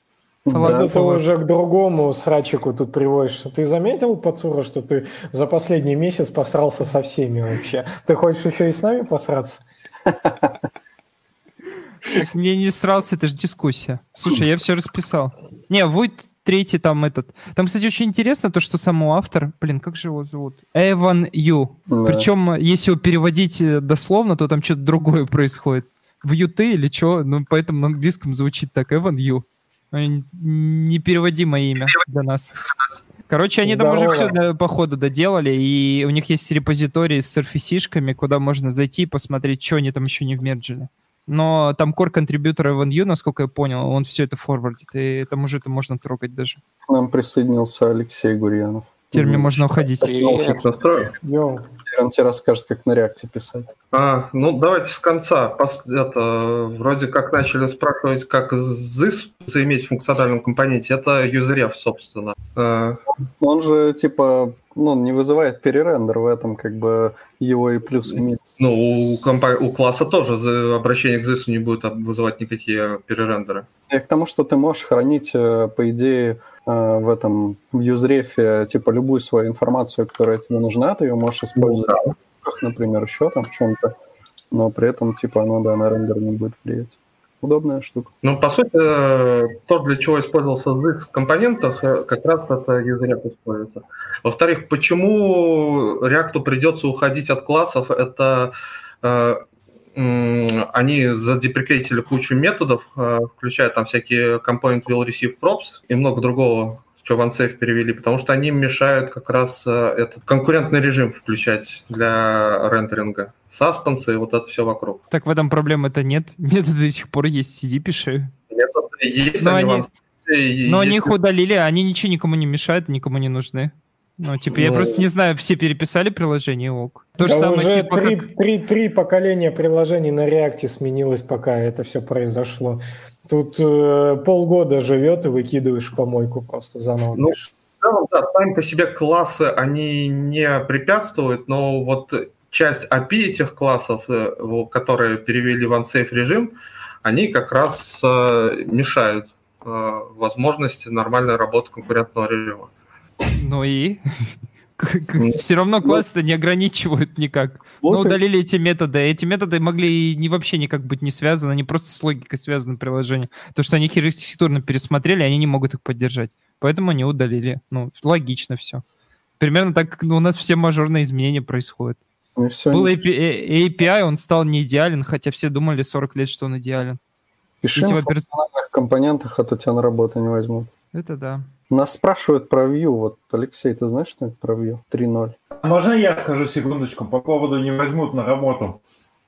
Вот Ладно, это уже к другому срачику тут приводишь. Ты заметил, Пацура, что ты за последний месяц посрался со всеми вообще? Ты хочешь еще и с нами посраться? Так мне не срался, это же дискуссия. Слушай, я все расписал. Не, будет третий там этот. Там, кстати, очень интересно то, что сам автор, блин, как же его зовут? Эван Ю. Да. Причем, если его переводить э, дословно, то там что-то другое происходит. В Юты или что? Ну, поэтому на английском звучит так, Эван Ю. Непереводимое имя для нас. Короче, они там уже Здорово. все по ходу доделали, и у них есть репозиторий с серфисишками, куда можно зайти и посмотреть, что они там еще не вмерджили. Но там core контрибьютор Evan Yu, насколько я понял, он все это форвардит, и там уже это можно трогать даже. К нам присоединился Алексей Гурьянов. Теперь мне можно уходить. Наушник он тебе расскажет, как на реакте писать. А, ну, давайте с конца. Это, вроде как начали спрашивать, как ZIS заиметь в функциональном компоненте. Это useref, собственно. Э, Он же, типа, ну, не вызывает перерендер в этом, как бы, его и плюс и минус. Ну, у, компа- у класса тоже обращение к ZIS не будет об- вызывать никакие перерендеры. И к тому, что ты можешь хранить, э, по идее, э, в этом юзрефе, типа, любую свою информацию, которая тебе нужна, ты ее можешь использовать, в кнопках, например, еще там в чем-то, но при этом, типа, оно, да, на рендер не будет влиять. Удобная штука. Ну, по сути, э, то, для чего использовался ZIS в компонентах, как раз это useref используется. Во-вторых, почему React придется уходить от классов, это они задеприкейтили кучу методов, э, включая там всякие component will receive props и много другого, что в OneSafe перевели, потому что они мешают как раз э, этот конкурентный режим включать для рендеринга. Саспенсы и вот это все вокруг. Так в этом проблемы-то нет. Методы до сих пор есть, сиди, пиши. Методы есть, Но они они- Но они если их удалили, они ничего никому не мешают, никому не нужны. Ну, типа, я Ну. просто не знаю, все переписали приложение, ок. То же самое, уже типа, три, как- три, три поколения приложений на реакте сменилось, пока это все произошло. Тут э, полгода живет и выкидываешь помойку просто заново. Ну, В целом, да, сами по себе классы, они не препятствуют, но вот часть API этих классов, э, которые перевели в OneSafe режим, они как раз э, мешают э, возможности нормальной работы конкурентного режима. Ну и? Все равно классы-то не ограничивают никак. Вот Ну, удалили эти методы. Эти методы могли и не вообще никак быть не связаны, они просто с логикой связаны приложения. То, что они их архитектурно пересмотрели, они не могут их поддержать. Поэтому они удалили. Ну, логично все. Примерно так, как ну, у нас все мажорные изменения происходят. И всё, Был API, API, он стал не идеален, хотя все думали 40 лет, что он идеален. Пиши если в опера- функциональных компонентах, а то тебя на работу не возьмут. Это да. Нас спрашивают про Vue. Вот, Алексей, ты знаешь, что это про Vue? 3.0. Можно я скажу секундочку по поводу «не возьмут на работу»?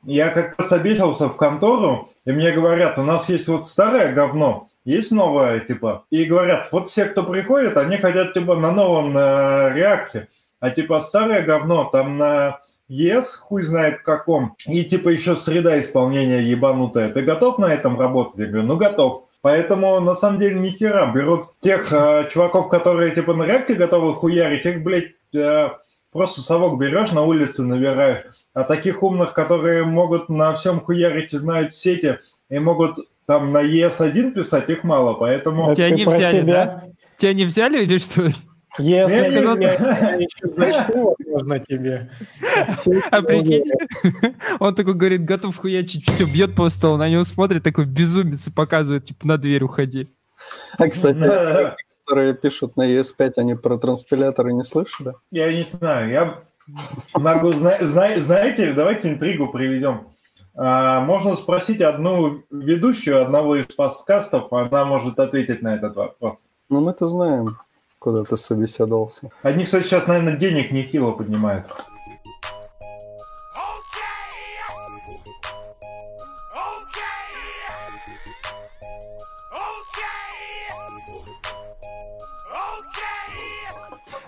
Я как-то обесился в контору, и мне говорят, у нас есть вот старое говно, есть новое, типа. И говорят, вот все, кто приходит, они хотят, типа, на новом на реакте. А, типа, старое говно там на ES, хуй знает каком. И, типа, еще среда исполнения ебанутая. Ты готов на этом работать? Я говорю, ну, готов. Поэтому, на самом деле, ни хера. Берут тех э, чуваков, которые, типа, на реакте готовы хуярить, их, блядь, э, просто совок берешь, на улице набираешь. А таких умных, которые могут на всем хуярить и знают сети, и могут там на ES1 писать, их мало, поэтому... Это Тебя не взяли, тебя? да? Тебя не взяли или что? Если не, ты не. меня еще зачту, возможно, тебе. А прикинь, он такой говорит, готов хуячить, все, бьет по столу, на него смотрит, такой безумец и показывает, типа, на дверь уходи. А, кстати, которые пишут на ES5, они про транспиляторы не слышали? Я не знаю, я могу... зна- зна- Знаете, давайте интригу приведем. А, Можно спросить одну ведущую одного из подкастов, она может ответить на этот вопрос. Ну, мы-то знаем, куда ты собеседовался. Они, кстати, сейчас, наверное, денег нехило поднимают.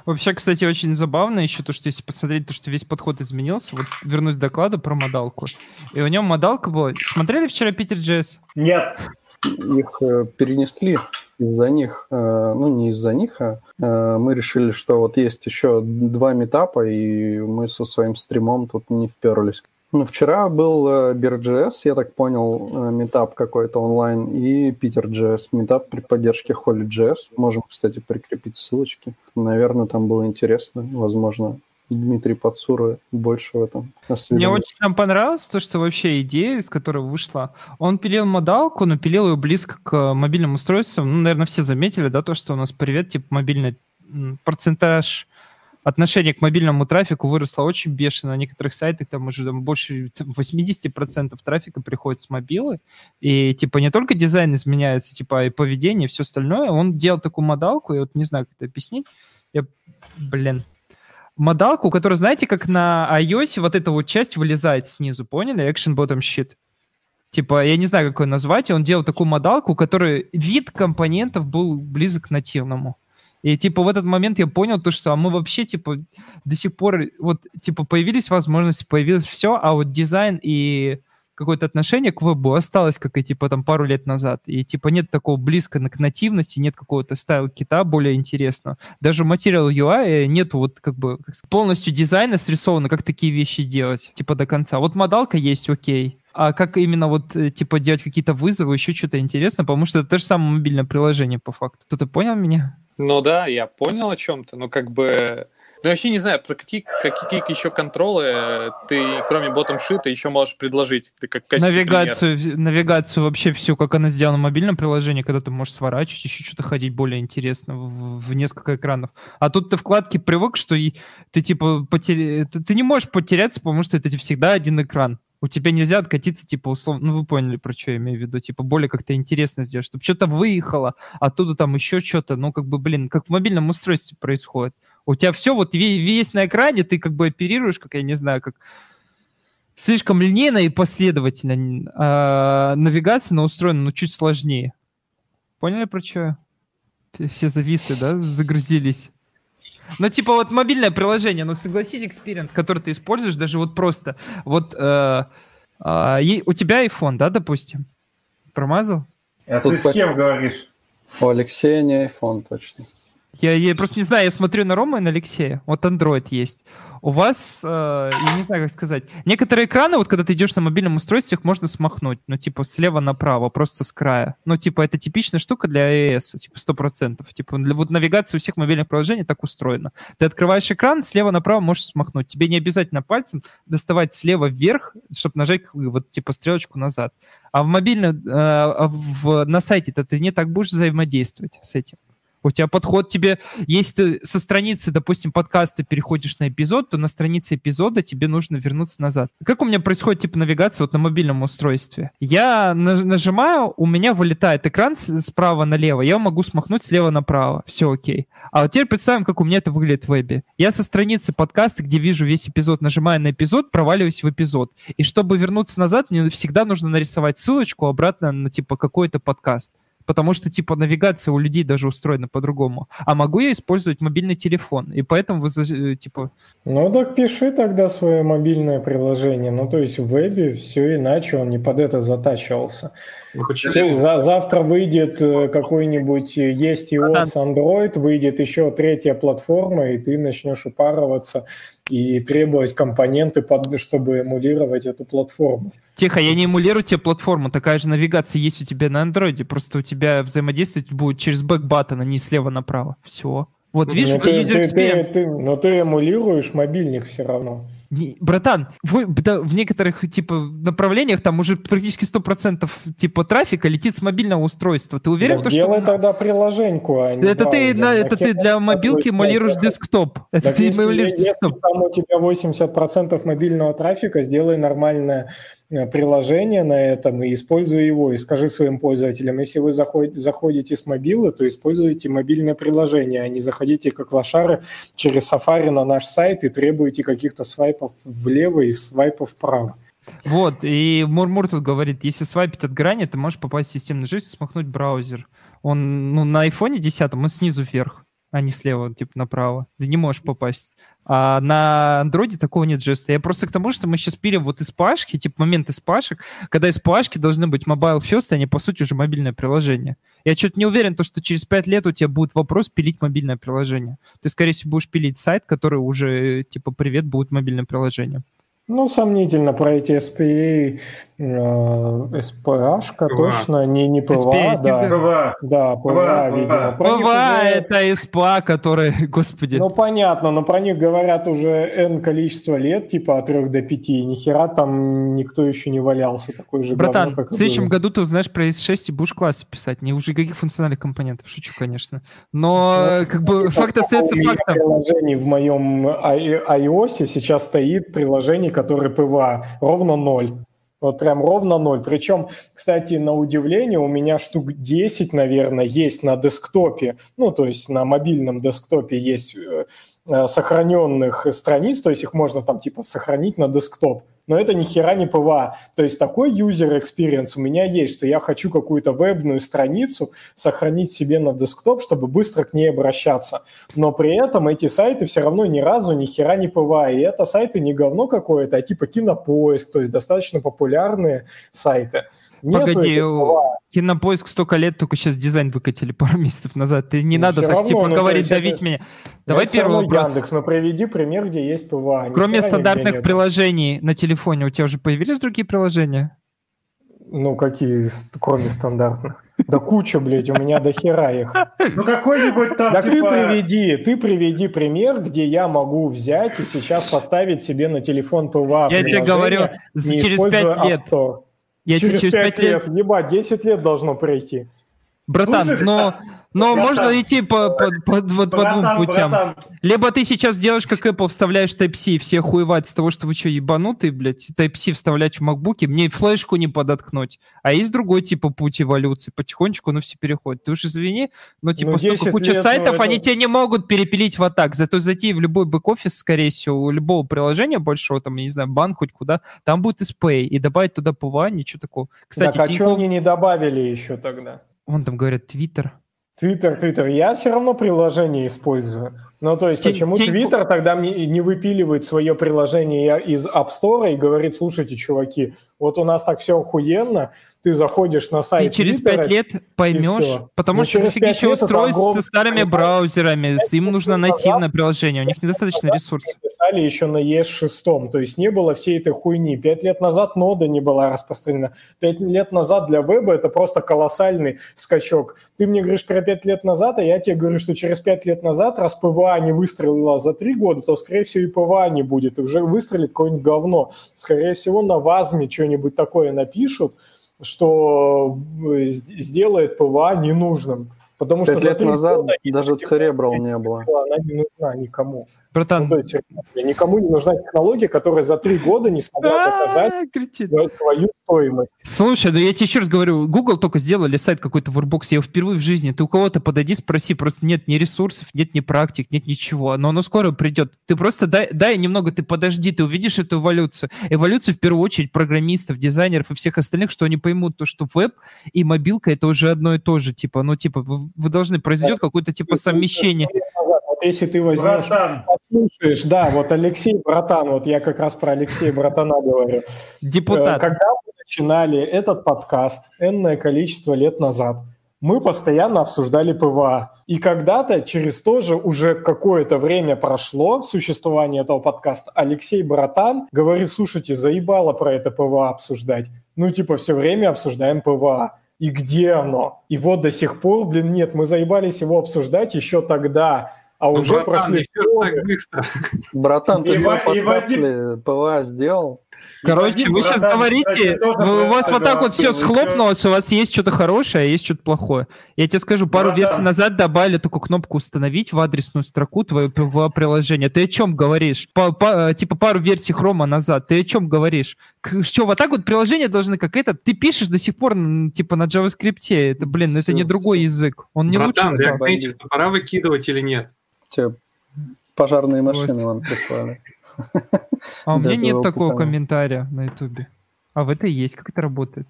Вообще, кстати, очень забавно еще то, что если посмотреть, то, что весь подход изменился. Вот вернусь к докладу про модалку. И у него модалка была... Смотрели вчера Питер Джесс? Нет, Их э, перенесли из-за них, э, ну не из-за них, а э, мы решили, что вот есть еще два метапа, и мы со своим стримом тут не вперлись. Ну, вчера был BeerJS, я так понял, метап какой-то онлайн, и PeterJS, метап при поддержке HolyJS. Можем, кстати, прикрепить ссылочки. Наверное, там было интересно. Возможно, Дмитрий Подсура больше в этом Мне очень там понравилось то, что вообще идея, из которой вышла. Он пилил модалку, но пилил ее близко к мобильным устройствам. Ну, наверное, все заметили, да, то, что у нас привет, типа, мобильный процентаж отношение к мобильному трафику выросло очень бешено. На некоторых сайтах там уже там, больше там, 80% трафика приходит с мобилы. И типа не только дизайн изменяется, типа и поведение, и все остальное. Он делал такую модалку, я вот не знаю, как это объяснить. Я, блин, модалку, которая, знаете, как на iOS вот эта вот часть вылезает снизу, поняли? Action Bottom Sheet. Типа, я не знаю, как ее назвать, он делал такую модалку, у которой вид компонентов был близок к нативному. И, типа, в этот момент я понял то, что а мы вообще, типа, до сих пор, вот, типа, появились возможности, появилось все, а вот дизайн и какое-то отношение к вебу осталось, как и, типа, там, пару лет назад. И, типа, нет такого близко к нативности, нет какого-то стайл-кита более интересного. Даже Material UI нету вот, как бы, полностью дизайна срисовано, как такие вещи делать, типа, до конца. Вот модалка есть, окей. А как именно вот, э, типа, делать какие-то вызовы, еще что-то интересно, потому что это то же самое мобильное приложение, по факту. Кто-то понял меня? Ну да, я понял о чем-то, но как бы... Ну, вообще не знаю, про какие, какие еще контролы э, ты, кроме ботом шита, еще можешь предложить. Ты как качестве примера. навигацию, навигацию вообще всю, как она сделана в мобильном приложении, когда ты можешь сворачивать, еще что-то ходить более интересно в, в несколько экранов. А тут ты вкладки привык, что и ты типа потер... ты, ты не можешь потеряться, потому что это всегда один экран. У тебя нельзя откатиться, типа, условно, ну, вы поняли, про что я имею в виду, типа, более как-то интересно сделать, чтобы что-то выехало, оттуда там еще что-то, ну, как бы, блин, как в мобильном устройстве происходит. У тебя все вот ве- весь на экране, ты как бы оперируешь, как, я не знаю, как слишком линейно и последовательно. А навигация на устроена, ну, чуть сложнее. Поняли, про что? Все зависли, да, загрузились. Ну, типа, вот мобильное приложение, ну, согласись, experience, который ты используешь, даже вот просто, вот э, е- у тебя iPhone, да, допустим? Промазал? А Тут ты с по- кем говоришь? У Алексея не iPhone точно. Я, я просто не знаю, я смотрю на Рома и на Алексея. Вот Android есть. У вас, э, я не знаю, как сказать, некоторые экраны, вот когда ты идешь на мобильном устройстве, их можно смахнуть, ну, типа, слева направо, просто с края. Ну, типа, это типичная штука для iOS, типа, 100%. Типа, для, вот навигация у всех мобильных приложений так устроена. Ты открываешь экран, слева направо можешь смахнуть. Тебе не обязательно пальцем доставать слева вверх, чтобы нажать, вот, типа, стрелочку назад. А в мобильном, э, а в, на сайте-то ты не так будешь взаимодействовать с этим. У тебя подход тебе, если ты со страницы, допустим, подкаста переходишь на эпизод, то на странице эпизода тебе нужно вернуться назад. Как у меня происходит типа навигация вот на мобильном устройстве? Я на- нажимаю, у меня вылетает экран справа налево, я могу смахнуть слева направо, все окей. А вот теперь представим, как у меня это выглядит в вебе. Я со страницы подкаста, где вижу весь эпизод, нажимаю на эпизод, проваливаюсь в эпизод. И чтобы вернуться назад, мне всегда нужно нарисовать ссылочку обратно на типа какой-то подкаст потому что, типа, навигация у людей даже устроена по-другому. А могу я использовать мобильный телефон, и поэтому, вы, за- типа, Ну так пиши тогда свое мобильное приложение. Ну то есть в вебе все иначе, он не под это затачивался. Ну, почему? За, завтра выйдет э, какой-нибудь, э, есть iOS, Android, выйдет еще третья платформа, и ты начнешь упарываться и требовать компоненты, под, чтобы эмулировать эту платформу. тихо, я не эмулирую тебе платформу, такая же навигация есть у тебя на андроиде, просто у тебя взаимодействовать будет через back button, а не слева направо. Все. Вот, видишь, но, у тебя Ну, ты, ты- ты- ты- но ты эмулируешь мобильник все равно. Братан, в, в некоторых типа направлениях там уже практически 100% типа трафика летит с мобильного устройства. Ты уверен, Так то, делай что... тогда приложеньку, а не Это ты, на- это ты для мобилки эмулируешь десктоп. Это Так ты если, эмулируешь если десктоп. там у тебя 80% мобильного трафика, сделай нормальное приложение на этом и используй его. И скажи своим пользователям, если вы заход- заходите с мобилы, то используйте мобильное приложение, а не заходите как лошары через Safari на наш сайт и требуете каких-то свайпов влево и свайпов вправо. Вот, и Мурмур тут говорит, если свайпить от грани, ты можешь попасть в системную жизнь и смахнуть браузер. Он, ну, на айфоне 10 он снизу вверх, а не слева, типа направо. Ты не можешь попасть. А на андроиде такого нет жеста. Я просто к тому, что мы сейчас пилим вот из пашки, типа момент из пашек, когда из пашки должны быть mobile first, а не, по сути, уже мобильное приложение. Я что-то не уверен, то, что через 5 лет у тебя будет вопрос пилить мобильное приложение. Ты, скорее всего, будешь пилить сайт, который уже, типа, привет, будет мобильным приложением. Ну, сомнительно про эти SPA, э, SPA-шка, PWA. точно, не, не PWA, SPA, да. PWA. Да, PWA, PWA, видимо. Про ПВА уже- это СПА, который, господи. Ну, понятно, но про них говорят уже N количество лет, типа от 3 до 5, и ни хера там никто еще не валялся, такой же Братан, говно, как в следующем было. году ты узнаешь про ES6 и будешь классы писать. Не уже каких функциональных компонентов. Шучу, конечно. Но э, как бы факт остается фактом. приложений в моем i- iOS сейчас стоит приложение, которое PWA, ровно ноль. Вот прям ровно ноль. Причем, кстати, на удивление, у меня штук 10, наверное, есть на десктопе, ну, то есть на мобильном десктопе есть э, э, сохраненных страниц, то есть их можно там типа сохранить на десктоп. Но это ни хера не PWA. То есть такой user experience у меня есть, что я хочу какую-то вебную страницу сохранить себе на десктоп, чтобы быстро к ней обращаться. Но при этом эти сайты все равно ни разу ни хера не PWA. И это сайты не говно какое-то, а типа кинопоиск, то есть достаточно популярные сайты. Нету Погоди, PWA. Кинопоиск столько лет, только сейчас дизайн выкатили пару месяцев назад. Ты не Ну, надо так равно, типа ну, говорить, есть давить это- меня. Давай Это первый вопрос. Яндекс, но приведи пример, где есть PWA. Ни Кроме стандартных приложений на телефоне, у тебя уже появились другие приложения? Ну, какие, кроме стандартных? Да куча, блядь, у меня до хера их. Ну какой-нибудь там Так ты типа... приведи, ты приведи пример, где я могу взять и сейчас поставить себе на телефон PWA Я тебе говорю, через 5 лет. Store. Я через, через 5 5 лет... лет, ебать, 10 лет должно пройти. Братан, Слушай, но, но братан, можно идти по, по, по- вот по двум Братан, путям. братан, Либо ты сейчас делаешь, как Apple, вставляешь Type-C, и все хуевать с того, что вы что, ебанутые, блядь, Type-C вставлять в макбуке, мне флешку не подоткнуть. А есть другой типа путь эволюции, потихонечку, ну, все переходят. Ты уж извини, но типа Ну, столько 10 куча лет, сайтов, это- они тебя не могут перепилить вот так. Зато зайти в любой бэк-офис, скорее всего, у любого приложения большого, там, я не знаю, банк хоть куда, там будет SPA, и добавить туда PWA, ничего такого. Кстати, так, а что Тинькофф- мне не добавили еще тогда? Вон там говорят, Твиттер. Твиттер, Твиттер. Я все равно приложение использую. Ну, то есть, Тинь- почему Твиттер тогда мне не выпиливает свое приложение из App Store и говорит, слушайте, чуваки, вот у нас так все охуенно, ты заходишь на Ты сайт через Твиттера, пять лет поймешь, потому что через лет это устройств огромное со старыми браузерами, им нужно нативное приложение, у них недостаточно ресурсов. писали еще на ES6, то есть не было всей этой хуйни. Пять лет назад нода не была распространена. Пять лет назад для веба это просто колоссальный скачок. Ты мне говоришь про пять лет назад, а я тебе говорю, что через пять лет назад, раз PWA не выстрелила за три года, то, скорее всего, и PWA не будет. И уже выстрелит какое-нибудь говно. Скорее всего, на WASM е что-нибудь такое напишут, что сделает PWA ненужным. Потому что Пять за лет назад года даже Cerebral не было. она не нужна никому. Братан, Ну, есть, никому не нужна технология, которая за три года не смогла доказать а, кричит. свою стоимость. Слушай, ну я тебе еще раз говорю, Google только сделали сайт какой-то в Workbox, я его впервые в жизни, ты у кого-то подойди, спроси, просто нет ни ресурсов, нет ни практик, нет ничего, но оно скоро придет. Ты просто дай, дай немного, ты подожди, ты увидишь эту эволюцию. Эволюцию в первую очередь программистов, дизайнеров и всех остальных, что они поймут то, что веб и мобилка это уже одно и то же, типа, ну типа вы, вы должны произойдет какое-то типа совмещение. Вот если ты возьмешь, братан, послушаешь, да, вот Алексей Братан, вот я как раз про Алексея Братана говорю. Э, Депутат. Когда мы начинали этот подкаст энное количество лет назад, мы постоянно обсуждали PWA. И когда-то, через тоже уже какое-то время прошло существование этого подкаста, Алексей Братан говорит, слушайте, заебало про это PWA обсуждать. Ну, типа, все время обсуждаем PWA. И где оно? И вот до сих пор, блин, нет, мы заебались его обсуждать еще тогда, А Ну, уже братан, прошли так быстро. Братан, ты свой подкаст PWA сделал? Короче, вы сейчас братан, говорите, у вас вот так вот все схлопнулось, у вас есть что-то хорошее, а есть что-то плохое. Я тебе скажу, пару Братан. версий назад добавили такую кнопку «Установить» в адресную строку твоего приложения. Ты о чем говоришь? Типа пару версий хрома назад. Ты о чем говоришь? Что, вот так вот приложения должны как это? Ты пишешь до сих пор типа на JavaScript. Это, блин, это Всё, не другой язык. Он не Братан, лучше Native пора выкидывать или нет? Тебе пожарные Вот. машины вам прислали. А у меня нет такого комментария на ютубе. А в это есть. Как это работает?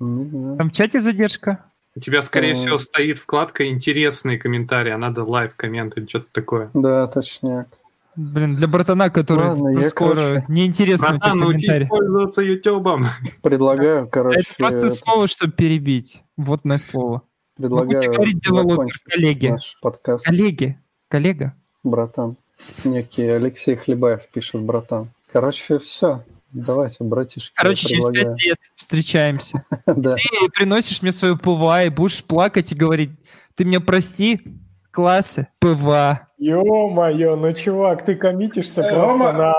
Не знаю. Там в чате задержка? У тебя, скорее Э. всего, стоит вкладка «Интересные комментарии», а надо лайв-коммент или что-то такое. Да, точняк. Блин, для братана, который Ладно, я, скоро короче, неинтересно Братан, научись пользоваться Ютубом. Предлагаю, короче, Это просто слово, чтобы перебить. Вводное слово. предлагаю будете говорить закончить коллеги. наш подкаст. Коллеги, коллега. Братан. Некий Алексей Хлебаев пишет, братан. Короче, все. Давайте, братишки, я Короче, через пять лет встречаемся. Да. Ты приносишь мне свою PWA и будешь плакать и говорить, ты меня прости, классы, PWA. Ё-моё, ну, чувак, ты коммитишься Э, просто на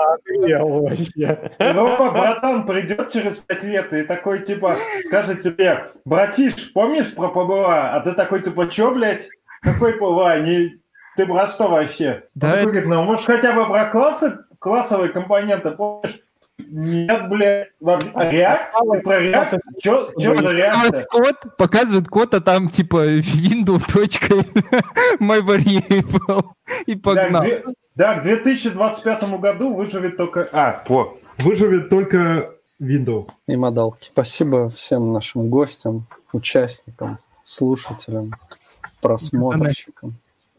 вообще. Рома, братан, придет через пять лет и такой, типа, скажет тебе, братиш, помнишь про ПБА? А ты такой, типа, чё, блядь? Какой ПБА? Не... Ты брат что вообще? Да, такой это- ну, может, хотя бы про классы, классовые компоненты, помнишь? Нет, блядь, во- Реакт? Ты про Реакт? Чё, чё за? Показывает код, показывает код, а там типа window точка my variable и погнал. две- да, к 2025 году выживет только... А, по. Выживет только Windows. И модалки. Спасибо всем нашим гостям, участникам, слушателям, просмотрщикам.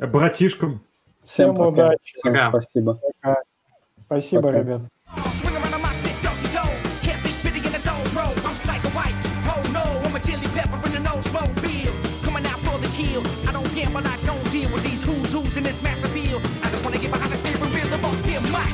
Братишкам. Всем, Всем пока. удачи. Всем пока. спасибо. Пока. Спасибо, пока. ребят. gamble, I don't deal with these who's who's in this mass appeal. I just wanna get behind the steering wheel of us in my